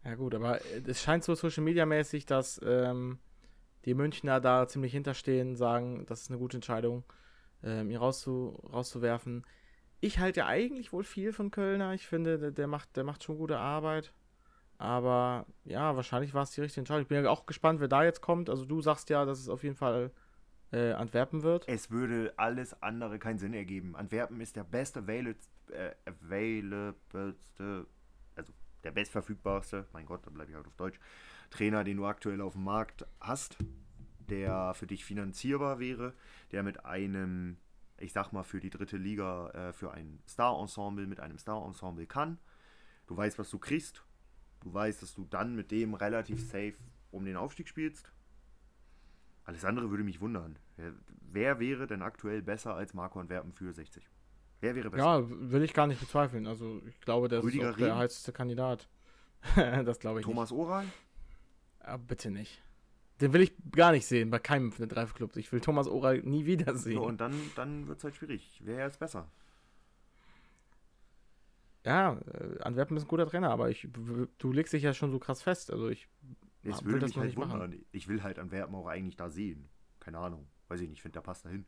Ja gut, aber äh, es scheint so Social Media mäßig, dass ähm, die Münchner da ziemlich hinterstehen, sagen, das ist eine gute Entscheidung, ähm, ihn rauszu rauszuwerfen. Ich halte ja eigentlich wohl viel von Kölner. Ich finde, der, der, macht, der macht schon gute Arbeit. Aber ja, wahrscheinlich war es die richtige Entscheidung. Ich bin ja auch gespannt, wer da jetzt kommt. Also du sagst ja, dass es auf jeden Fall äh, Antwerpen wird. Es würde alles andere keinen Sinn ergeben. Antwerpen ist der available, äh, availabelste, also der bestverfügbarste, mein Gott, da bleibe ich halt auf Deutsch, Trainer, den du aktuell auf dem Markt hast, der für dich finanzierbar wäre, der mit einem, ich sag mal, für die dritte Liga, äh, für ein Star-Ensemble, mit einem Star-Ensemble kann. Du weißt, was du kriegst. Du weißt, dass du dann mit dem relativ safe um den Aufstieg spielst. Alles andere würde mich wundern. Wer, wer wäre denn aktuell besser als Marco Antwerpen für 60? Wer wäre besser? Ja, will ich gar nicht bezweifeln. Also ich glaube, der Rüdiger ist auch der heißeste Kandidat. das glaube ich Thomas Oral? Ja, bitte nicht. Den will ich gar nicht sehen, bei keinem von den drei Clubs. Ich will Thomas Oral nie wiedersehen. So, und dann, dann wird es halt schwierig. Wer ist besser? Ja, äh, Antwerpen ist ein guter Trainer, aber ich, du legst dich ja schon so krass fest. Also ich Es will würde mich halt nicht machen. wundern. Ich will halt Antwerpen auch eigentlich da sehen. Keine Ahnung. Weiß ich nicht, ich finde, der passt dahin.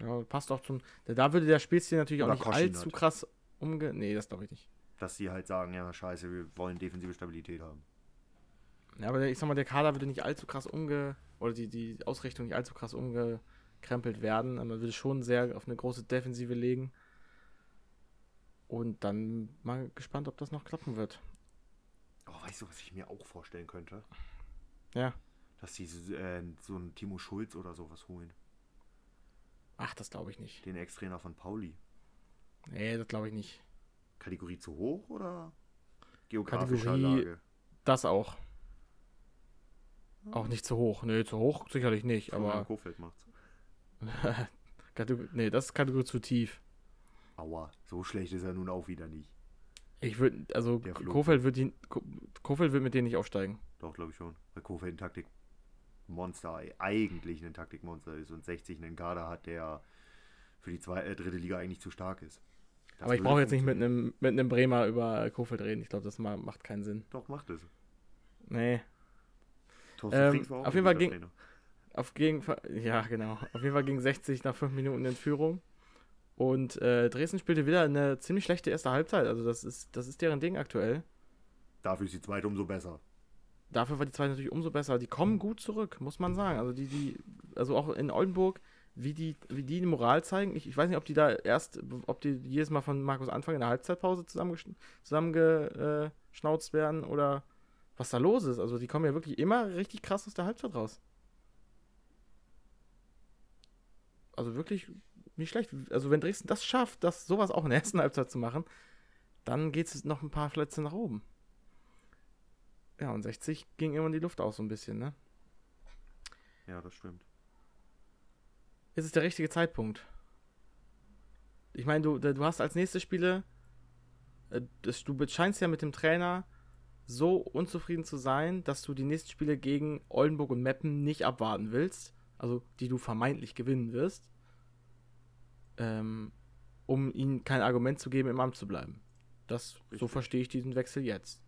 ja, passt auch zum. Da- würde der Spielstil natürlich auch Oder nicht Koschinat. allzu krass umge. Nee, das glaube ich nicht. Dass sie halt sagen, ja, scheiße, wir wollen defensive Stabilität haben. Ja, aber ich sag mal, der Kader würde nicht allzu krass umge. Oder die, die Ausrichtung nicht allzu krass umgekrempelt werden. Man würde schon sehr auf eine große Defensive legen. Und dann mal gespannt, ob das noch klappen wird. Weißt du, was ich mir auch vorstellen könnte? Ja. Dass sie so, äh, so einen Timo Schulz oder sowas holen. Ach, das glaube ich nicht. Den Ex-Trainer von Pauli. Nee, das glaube ich nicht. Kategorie zu hoch oder geografischer Kategorie- Lage? Das auch. Auch nicht zu hoch. Nee, zu hoch sicherlich nicht, Florian aber. Kofeld macht's. Nee, das ist Kategorie zu tief. Aua, so schlecht ist er nun auch wieder nicht. Ich würde, also Der. Kofeld wird, die, Ko- Kofeld wird mit denen nicht aufsteigen. Doch, glaube ich schon. Weil Kofeld ein Taktikmonster, eigentlich ein Taktikmonster ist und 60 einen Kader hat, der für die zwei, äh, dritte Liga eigentlich zu stark ist. Das Aber ich brauche jetzt nicht mit einem, mit einem Bremer über Kofeld reden. Ich glaube, das ma macht keinen Sinn. Doch, macht es. Nee. Ähm, auf jeden Fall ging- Trainer. Auf gegen, ja, genau. Auf jeden Fall ging 60 nach 5 Minuten in Führung. Und äh, Dresden spielte wieder eine ziemlich schlechte erste Halbzeit. Also das ist, das ist deren Ding aktuell. Dafür ist die zweite umso besser. Dafür war die zweite natürlich umso besser. Die kommen gut zurück, muss man sagen. Also die, die, also auch in Oldenburg, wie die, wie die, Moral zeigen. Ich, ich weiß nicht, ob die da erst, ob die jedes Mal von Markus Anfang in der Halbzeitpause zusammengeschnauzt zusammenge, äh, werden oder was da los ist. Also die kommen ja wirklich immer richtig krass aus der Halbzeit raus. Also wirklich nicht schlecht. Also wenn Dresden das schafft, das sowas auch in der ersten Halbzeit zu machen, dann geht es noch ein paar Plätze nach oben. Ja, und 60 ging immer in die Luft aus so ein bisschen, ne? Ja, das stimmt. Ist es der richtige Zeitpunkt? Ich meine, du, du hast als nächste Spiele, äh, das, du scheinst ja mit dem Trainer so unzufrieden zu sein, dass du die nächsten Spiele gegen Oldenburg und Meppen nicht abwarten willst, also die du vermeintlich gewinnen wirst, ähm, um ihnen kein Argument zu geben, im Amt zu bleiben. Das, so verstehe ich diesen Wechsel jetzt.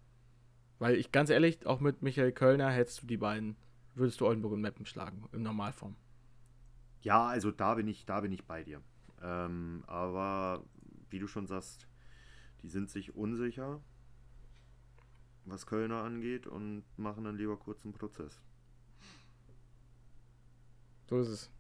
Weil ich ganz ehrlich, auch mit Michael Kölner hättest du die beiden, würdest du Oldenburg und Meppen schlagen, in Normalform. Ja, also da bin ich, da bin ich bei dir. Ähm, aber wie du schon sagst, die sind sich unsicher, was Kölner angeht und machen dann lieber kurz einen Prozess. So ist es.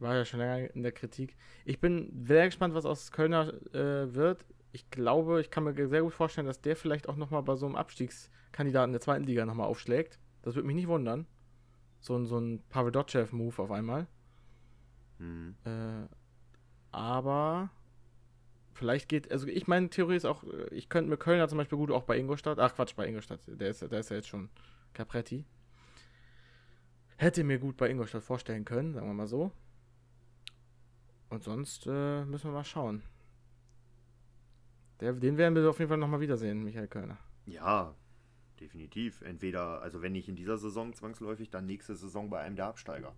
War ja schon länger in der Kritik. Ich bin sehr gespannt, was aus Kölner äh, wird. Ich glaube, ich kann mir sehr gut vorstellen, dass der vielleicht auch nochmal bei so einem Abstiegskandidaten der zweiten Liga nochmal aufschlägt. Das würde mich nicht wundern. So ein, so ein Pavel Dotschew-Move auf einmal. Mhm. Äh, aber vielleicht geht, also ich meine Theorie ist auch, ich könnte mir Kölner zum Beispiel gut auch bei Ingolstadt, ach Quatsch, bei Ingolstadt, der ist, der ist ja jetzt schon Capretti. Hätte mir gut bei Ingolstadt vorstellen können, sagen wir mal so. Und sonst äh, müssen wir mal schauen. Der, den werden wir auf jeden Fall nochmal wiedersehen, Michael Kölner. Ja, definitiv. Entweder, also wenn nicht in dieser Saison zwangsläufig, dann nächste Saison bei einem der Absteiger.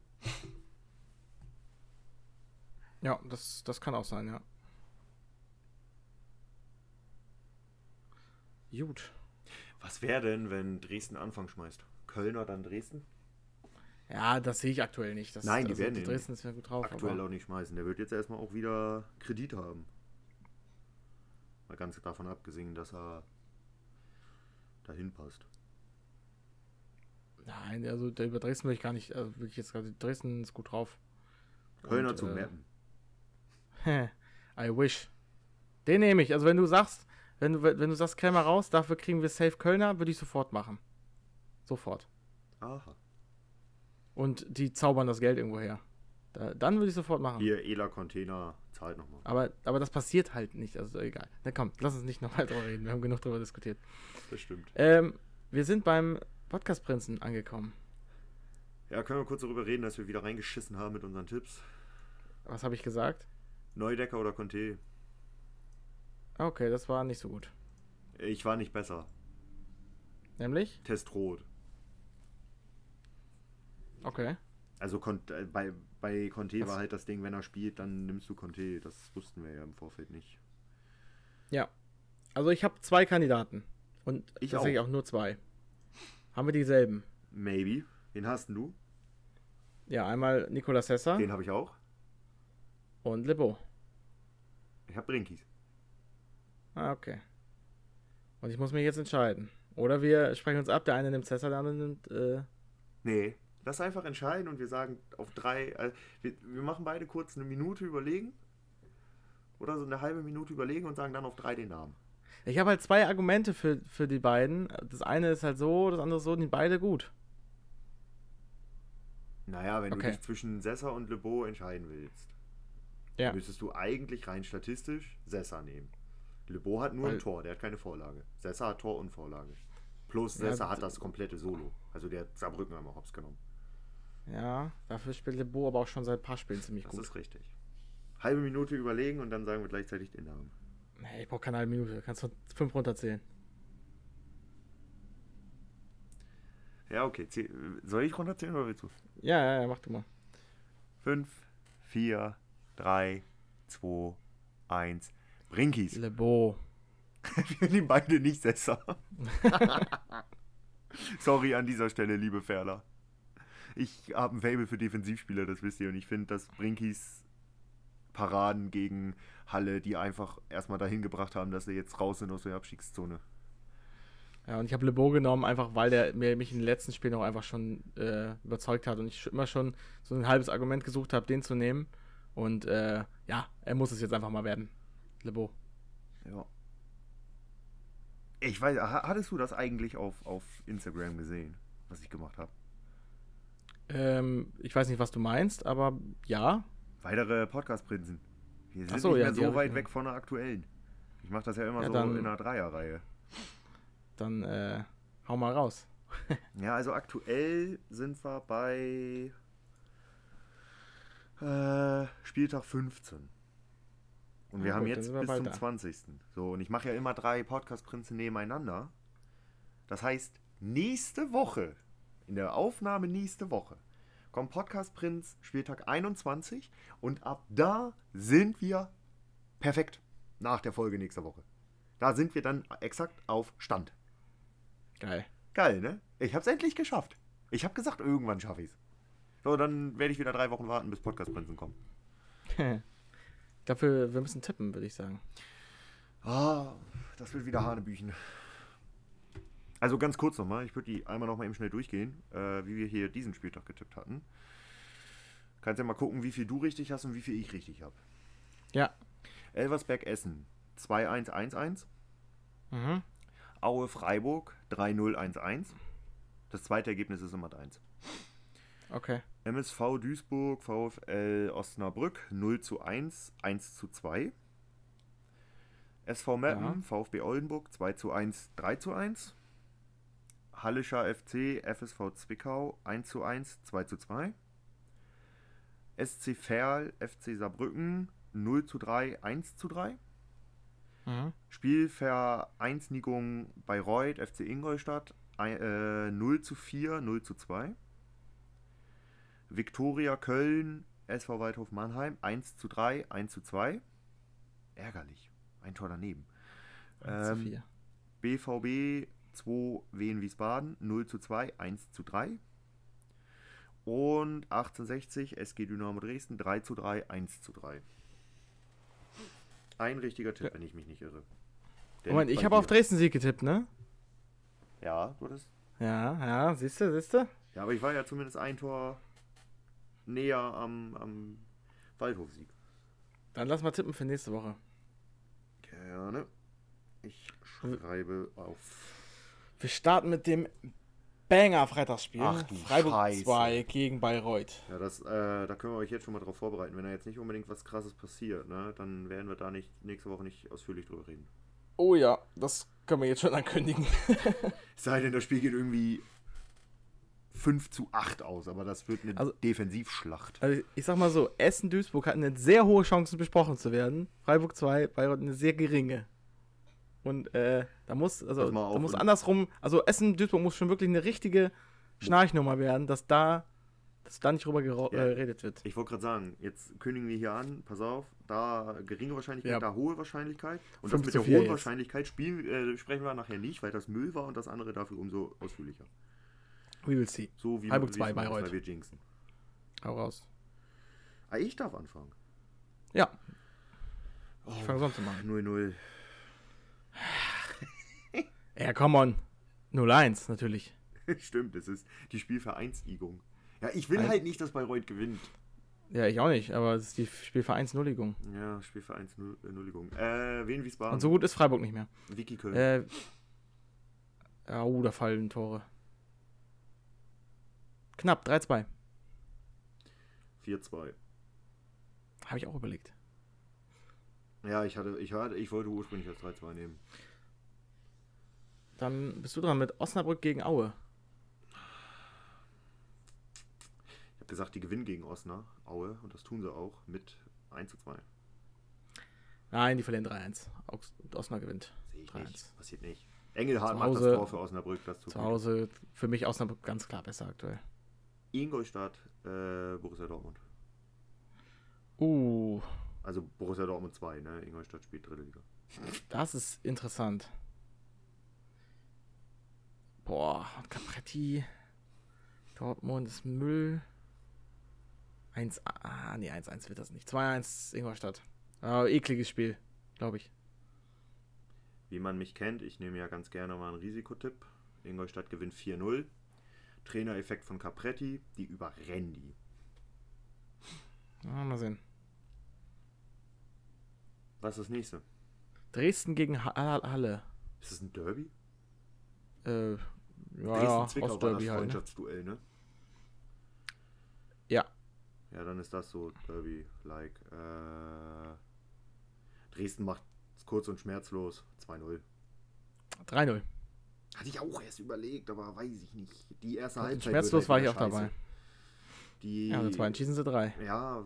Ja, das, das kann auch sein, ja. Gut. Was wäre denn, wenn Dresden Anfang schmeißt? Kölner dann Dresden? Ja, das sehe ich aktuell nicht. Das, Nein, die also werden ihn Dresden ist ja gut drauf. Aktuell auch nicht schmeißen. Der wird jetzt erstmal auch wieder Kredit haben. Mal ganz davon abgesehen, dass er dahin passt. Nein, also der über Dresden will ich gar nicht, also wirklich jetzt gerade, Dresden ist gut drauf. Kölner Und, zu äh, Mappen. I wish. Den nehme ich. Also wenn du sagst, wenn du, wenn du sagst, Krämer raus, dafür kriegen wir Safe Kölner, würde ich sofort machen. Sofort. Aha. Und die zaubern das Geld irgendwo her. Da, dann würde ich sofort machen. Hier, Ela Container zahlt nochmal. Aber, aber das passiert halt nicht. Also egal. Na komm, lass uns nicht nochmal drüber reden. Wir haben genug drüber diskutiert. Das stimmt. Ähm, wir sind beim Podcast-Prinzen angekommen. Ja, können wir kurz darüber reden, dass wir wieder reingeschissen haben mit unseren Tipps. Was habe ich gesagt? Neudecker oder Conte? Okay, das war nicht so gut. Ich war nicht besser. Nämlich? Test rot. Okay. Also äh, bei, bei Conte Was? war halt das Ding, wenn er spielt, dann nimmst du Conte. Das wussten wir ja im Vorfeld nicht. Ja. Also ich habe zwei Kandidaten. Und Ich tatsächlich auch. auch nur zwei. Haben wir dieselben? Maybe. Wen hast du? Ja, einmal Nicolas Sessa Den habe ich auch. und Lebo. Ich habe Brinkis. Ah, okay. Und ich muss mich jetzt entscheiden. Oder wir sprechen uns ab, der eine nimmt Sessa, der andere nimmt. Äh, Nee, lass einfach entscheiden und wir sagen auf drei. Äh, wir, wir machen beide kurz eine Minute überlegen. Oder so eine halbe Minute überlegen und sagen dann auf drei den Namen. ich habe halt zwei Argumente für, für die beiden. Das eine ist halt so, das andere so, die beide gut. Naja, wenn Okay. du dich zwischen Sessa und Lebeau entscheiden willst, Ja. müsstest du eigentlich rein statistisch Sessa nehmen. Lebeau hat nur Weil- ein Tor, der hat keine Vorlage. Sessa hat Tor und Vorlage. Plus Ja, Sessa d- hat das komplette Solo. Also der hat Saarbrücken einmal hops genommen. Ja, dafür spielt Lebo aber auch schon seit ein paar Spielen ziemlich Das gut. ist richtig. Halbe Minute überlegen und dann sagen wir gleichzeitig den Namen. Nee, ich brauche keine halbe Minute. Kannst du fünf runterzählen. Ja, okay. Soll ich runterzählen oder willst du? Ja, ja, ja, mach du mal. 5, 4, 3, 2, 1. Brinkies. Le Beau. Wir nehmen beide nicht Sessa. Sorry an dieser Stelle, liebe Ferler. Ich habe ein Fable für Defensivspieler, das wisst ihr. Und ich finde, dass Brinkies Paraden gegen Halle, die einfach erstmal dahin gebracht haben, dass sie jetzt raus sind aus der Abstiegszone. Ja, und ich habe Le Beau genommen, einfach weil der mir, mich in den letzten Spielen auch einfach schon äh, überzeugt hat und ich immer schon so ein halbes Argument gesucht habe, den zu nehmen. Und äh, ja, er muss es jetzt einfach mal werden. Le Beau. Ja. Ich weiß, ha- hattest du das eigentlich auf, auf Instagram gesehen, was ich gemacht habe? Ähm, ich weiß nicht, was du meinst, aber ja. Weitere Podcast-Prinzen. Wir sind so, nicht ja, mehr die so weit weg von der aktuellen. Ich mache das ja immer Ja, so dann- in einer Dreierreihe. Dann äh, hau mal raus. Ja, also aktuell sind wir bei äh, Spieltag 15. Und wir Ja, haben gut, jetzt wir bis zum da. 20. So, und ich mache ja immer drei Podcast-Prinzen nebeneinander. Das heißt, nächste Woche, in der Aufnahme nächste Woche, kommt Podcast Prinz Spieltag 21 und ab da sind wir perfekt nach der Folge nächster Woche. Da sind wir dann exakt auf Stand. Geil. Geil, ne? Ich hab's endlich geschafft. Ich hab gesagt, irgendwann schaffe ich's. So, dann werde ich wieder drei Wochen warten, bis Podcast Prinzen kommen. glaube, wir, wir müssen tippen, würde ich sagen. Ah, das wird wieder Hanebüchen. Also ganz kurz nochmal, ich würde die einmal nochmal eben schnell durchgehen, äh, wie wir hier diesen Spieltag getippt hatten. Kannst ja mal gucken, wie viel du richtig hast und wie viel ich richtig habe. Ja. Elversberg Essen 2-1-1-1. Mhm. Aue Freiburg 3-0-1-1. Das zweite Ergebnis ist immer 1. Okay. MSV Duisburg, VfL Osnabrück 0 zu 1, 1 zu 2. SV Meppen, Ja. VfB Oldenburg 2 zu 1, 3 zu 1. Hallischer FC, FSV Zwickau 1 zu 1, 2 zu 2. SC Verl, FC Saarbrücken 0 zu 3, 1 zu 3. Mhm. Spielvereinsnigung Bayreuth, FC Ingolstadt ein- äh, 0 zu 4, 0 zu 2. Viktoria Köln, SV Waldhof Mannheim 1 zu 3, 1 zu 2. Ärgerlich. Ein Tor daneben. 1 zu Ähm, 4. BVB 2 Wien Wiesbaden 0 zu 2, 1 zu 3. Und 1860 SG Dynamo Dresden 3 zu 3, 1 zu 3. Ein richtiger Tipp, Ja. wenn ich mich nicht irre. Der Moment, ich habe auf. Dresden-Sieg getippt, ne? Ja, du hattest. Ja, ja, siehst du, siehst du? Ja, aber ich war ja zumindest ein Tor näher am, am Waldhofsieg. Dann lass mal tippen für nächste Woche. Gerne. Ich schreibe auf. Wir starten mit dem Banger-Freitagsspiel. Ach du Freiburg Scheiße. 2 gegen Bayreuth. Ja, das, äh, da können wir euch jetzt schon mal drauf vorbereiten. Wenn da jetzt nicht unbedingt was krasses passiert, ne, dann werden wir da nicht nächste Woche nicht ausführlich drüber reden. Oh ja, das können wir jetzt schon ankündigen. Es sei denn, das Spiel geht irgendwie 5 zu 8 aus, aber das wird eine Also- Defensivschlacht. Also ich sag mal so, Essen-Duisburg hat eine sehr hohe Chance, besprochen zu werden. Freiburg 2, Bayreuth eine sehr geringe. Und äh, da muss, also da muss andersrum, also Essen-Duisburg muss schon wirklich eine richtige Schnarchnummer werden, dass da, dass da nicht drüber Ja. äh, geredet wird. Ich wollte gerade sagen, jetzt kündigen wir hier an, pass auf, da geringe Wahrscheinlichkeit, Ja. da hohe Wahrscheinlichkeit. Und das mit der hohen jetzt. Wahrscheinlichkeit spiel, äh, sprechen wir nachher nicht, weil das Müll war und das andere dafür umso ausführlicher. We will see. So wie Freiburg wie zwei, es macht, Bayreuth. weil wir jinxen. Hau raus. Ah, ich darf anfangen. Ja, Oh, ich fange sonst an. 0-0. Ja, come on. 0-1 natürlich. Stimmt, es ist die Spielvereinsigung. Ja, ich will Ein- halt nicht, dass Bayreuth gewinnt. Ja, ich auch nicht, aber es ist die Spielvereinsnulligung. Ja, Spielvereinsnulligung. Äh, Wien Wiesbaden. Und so gut ist Freiburg nicht mehr. Vicky Köln. Äh, ja, oh, da fallen Tore. Knapp, 3-2. 4-2. Habe ich auch überlegt. Ja, ich hatte, ich hatte, ich wollte ursprünglich das 3-2 nehmen. Dann bist du dran mit Osnabrück gegen Aue. Ich habe gesagt, die gewinnen gegen Osnabrück, Aue, und das tun sie auch mit 1 zu 2. Nein, die verlieren 3-1. Augs- Osnabrück gewinnt. Sehe ich 3-1. nicht. Passiert nicht. Engelhardt macht das Tor für Osnabrück. Das Zu. Hause für mich Osnabrück ganz klar besser aktuell. Ingolstadt, äh, Borussia Dortmund. Uh, Also Borussia Dortmund 2, ne? Ingolstadt spielt dritte Liga. das ist interessant. Boah, Capretti. Dortmund ist Müll. 1, ah, nee, 1-1 wird das nicht. 2-1 Ingolstadt. Aber ekliges Spiel, glaube ich. Wie man mich kennt, ich nehme ja ganz gerne mal einen Risikotipp. Ingolstadt gewinnt 4-0. Trainereffekt von Capretti, die überrennen die. Ja, mal sehen. Was ist das nächste? Dresden gegen Ha- Ha- Halle. Ist das ein Derby? Äh, ja, ja, Dresden-Zwickau aus war Derby das halt. Ne? Freundschaftsduell, ne? Ja. Ja, dann ist das so Derby-like. Äh, Dresden macht es kurz und schmerzlos. 2-0. 3-0. Hatte ich auch erst überlegt, aber weiß ich nicht. Die erste Und Halbzeit. Schmerzlos wird war halt ich auch dabei. Die, Ja, und zwei schießen sie drei. Ja,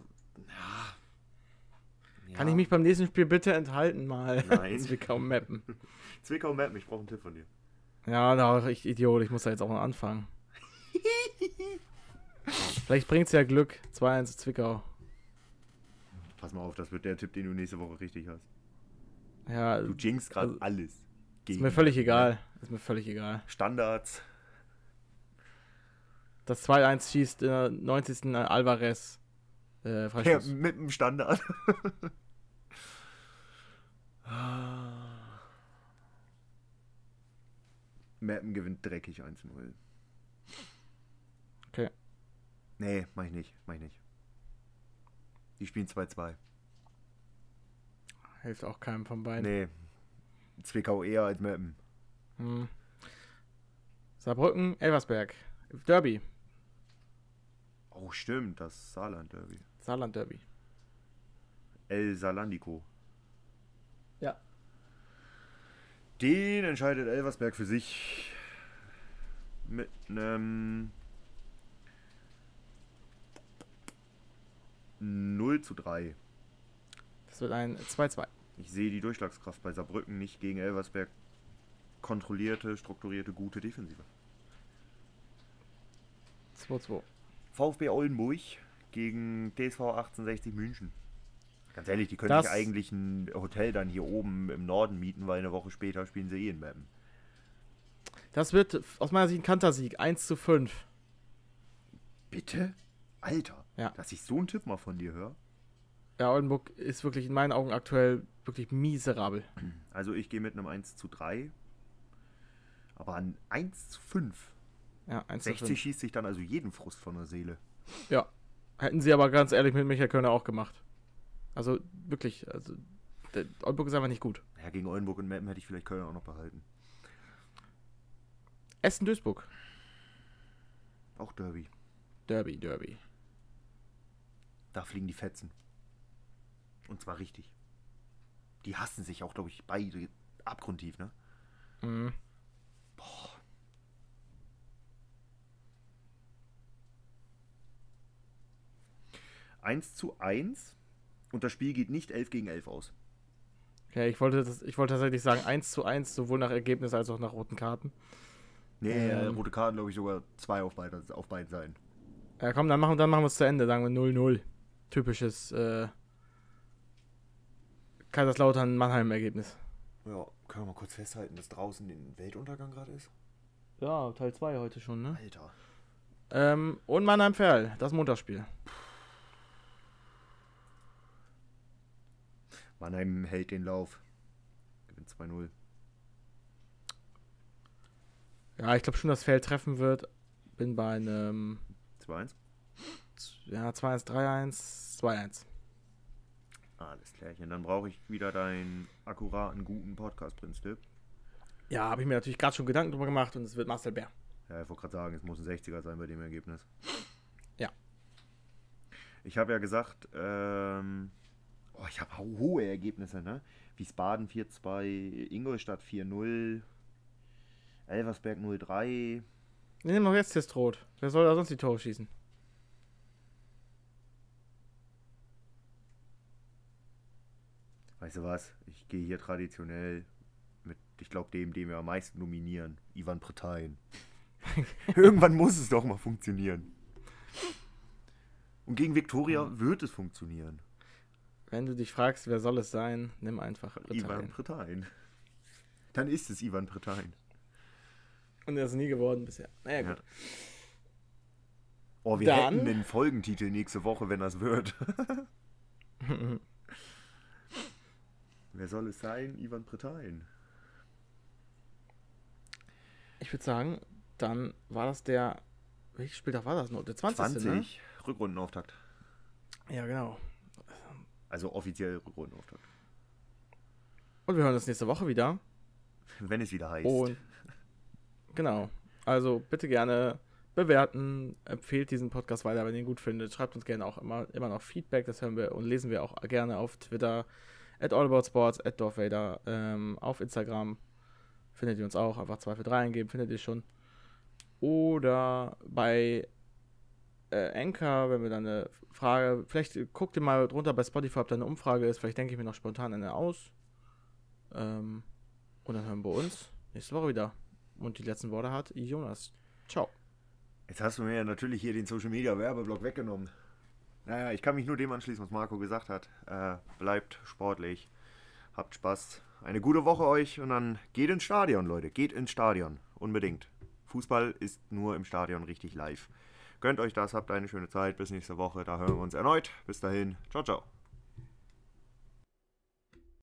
ja. Kann ich mich beim nächsten Spiel bitte enthalten, mal Nein. Zwickau mappen? Zwickau Mappen, ich brauche einen Tipp von dir. Ja, da ich Idiot, ich muss da jetzt auch mal anfangen. Vielleicht bringt's ja Glück. 2-1 Zwickau. Pass mal auf, das wird der Tipp, den du nächste Woche richtig hast. Ja, Du jinxst gerade Also, alles. ist gegen mir völlig Mappen, egal. ne? Ist mir völlig egal. Standards. Das 2-1 schießt in der 90. Alvarez. Äh, Ja, mit dem Standard. Mappen gewinnt dreckig 1-0. Okay. Nee, mach ich nicht. Mach ich nicht. Die spielen 2-2. Hilft auch keinem von beiden. Nee. Zwickau eher als Mappen. Hm. Saarbrücken, Elversberg. Derby. Oh, stimmt. Das Saarland-Derby. Saarland Derby. El Salandico. Ja. Den entscheidet Elversberg für sich mit einem 0 zu 3. Das wird ein 2-2. Ich sehe die Durchschlagskraft bei Saarbrücken nicht gegen Elversberg. Kontrollierte, strukturierte, gute Defensive. 2-2. VfB Oldenburg gegen TSV 1860 München. Ganz ehrlich, die können Das- sich eigentlich ein Hotel dann hier oben im Norden mieten, weil eine Woche später spielen sie eh in Meppen. Das wird aus meiner Sicht ein Kantersieg. 1 zu 5. Bitte? Alter, Ja. dass ich so einen Tipp mal von dir höre. Ja, Oldenburg ist wirklich in meinen Augen aktuell wirklich miserabel. Also ich gehe mit einem 1 zu 3. Aber an 1 zu 5. Ja, 1 zu 60 5. schießt sich dann also jeden Frust von der Seele. Ja. Hätten sie aber ganz ehrlich mit Michael Kölner auch gemacht. Also wirklich, also der Oldenburg ist einfach nicht gut. Ja, gegen Oldenburg und Meppen hätte ich vielleicht Köln auch noch behalten. Essen-Duisburg. Auch Derby. Derby, Derby. Da fliegen die Fetzen. Und zwar richtig. Die hassen sich auch, glaube ich, beide abgrundtief, ne? Mhm. 1 zu 1 und das Spiel geht nicht 11 gegen 11 aus. Okay, ich wollte, das, ich wollte tatsächlich sagen 1 zu 1, sowohl nach Ergebnis als auch nach roten Karten. Nee, Ähm. rote Karten, glaube ich, sogar zwei auf, beide, auf beiden Seiten. Ja, komm, dann machen, dann machen wir es zu Ende. Sagen wir 0-0. Typisches äh, Kaiserslautern-Mannheim-Ergebnis. Ja, können wir mal kurz festhalten, dass draußen den Weltuntergang gerade ist? Ja, Teil 2 heute schon, ne? Alter. Ähm, und Mannheim-Ferl, das Montagsspiel. Mannheim hält den Lauf. Gewinnt 2-0. Ja, ich glaube schon, dass Ferl treffen wird. Bin bei einem 2-1. ja, 2-1, 3-1, 2-1. Alles klärchen. Dann brauche ich wieder deinen akkuraten, guten Podcast-Prinz-Tipp. Ja, habe ich mir natürlich gerade schon Gedanken drüber gemacht und es wird Marcel Bär. Ja, ich wollte gerade sagen, es muss ein 60er sein bei dem Ergebnis. Ja. Ich habe ja gesagt, ähm, oh, ich habe hohe Ergebnisse, ne? Wiesbaden 4-2, Ingolstadt 4-0, Elversberg 0-3. Wir nehmen doch jetzt Testrot. Wer soll da sonst die Tore schießen? weißt du was, ich gehe hier traditionell mit, ich glaube, dem, den wir am meisten nominieren, Ivan Pretain. Irgendwann muss es doch mal funktionieren. Und gegen Viktoria wird es funktionieren. Wenn du dich fragst, wer soll es sein, nimm einfach Ivan Ivan. Pretain. Dann ist es Ivan Pretain. Und er ist nie geworden bisher. Naja, Ja. gut. Oh, wir Dann- hätten den Folgentitel nächste Woche, wenn das wird. Wer soll es sein? Ivan Pretain. Ich würde sagen, dann war das der. Welcher Spieltag war das noch? Der 20. 20. Rückrundenauftakt. Ne? Ja, genau. Also offiziell Rückrundenauftakt. Und wir hören uns nächste Woche wieder. Wenn es wieder heißt. Und genau. Also bitte gerne bewerten, empfehlt diesen Podcast weiter, wenn ihr ihn gut findet. Schreibt uns gerne auch immer, immer noch Feedback, das hören wir und lesen wir auch gerne auf Twitter, at allaboutsports, at Dorfvader, ähm, auf Instagram findet ihr uns auch, einfach 243 eingeben, findet ihr schon. Oder bei äh, Anchor, wenn wir dann eine Frage, vielleicht guckt ihr mal drunter bei Spotify, ob da eine Umfrage ist, vielleicht denke ich mir noch spontan eine aus. Ähm, und dann hören wir uns nächste Woche wieder. Und die letzten Worte hat Jonas. Ciao. Jetzt hast du mir ja natürlich hier den Social Media Werbeblock weggenommen. Naja, ich kann mich nur dem anschließen, was Marco gesagt hat. Äh, bleibt sportlich, habt Spaß. Eine gute Woche euch und dann geht ins Stadion, Leute. Geht ins Stadion. Unbedingt. Fußball ist nur im Stadion richtig live. Gönnt euch das, habt eine schöne Zeit. Bis nächste Woche. Da hören wir uns erneut. Bis dahin. Ciao, ciao.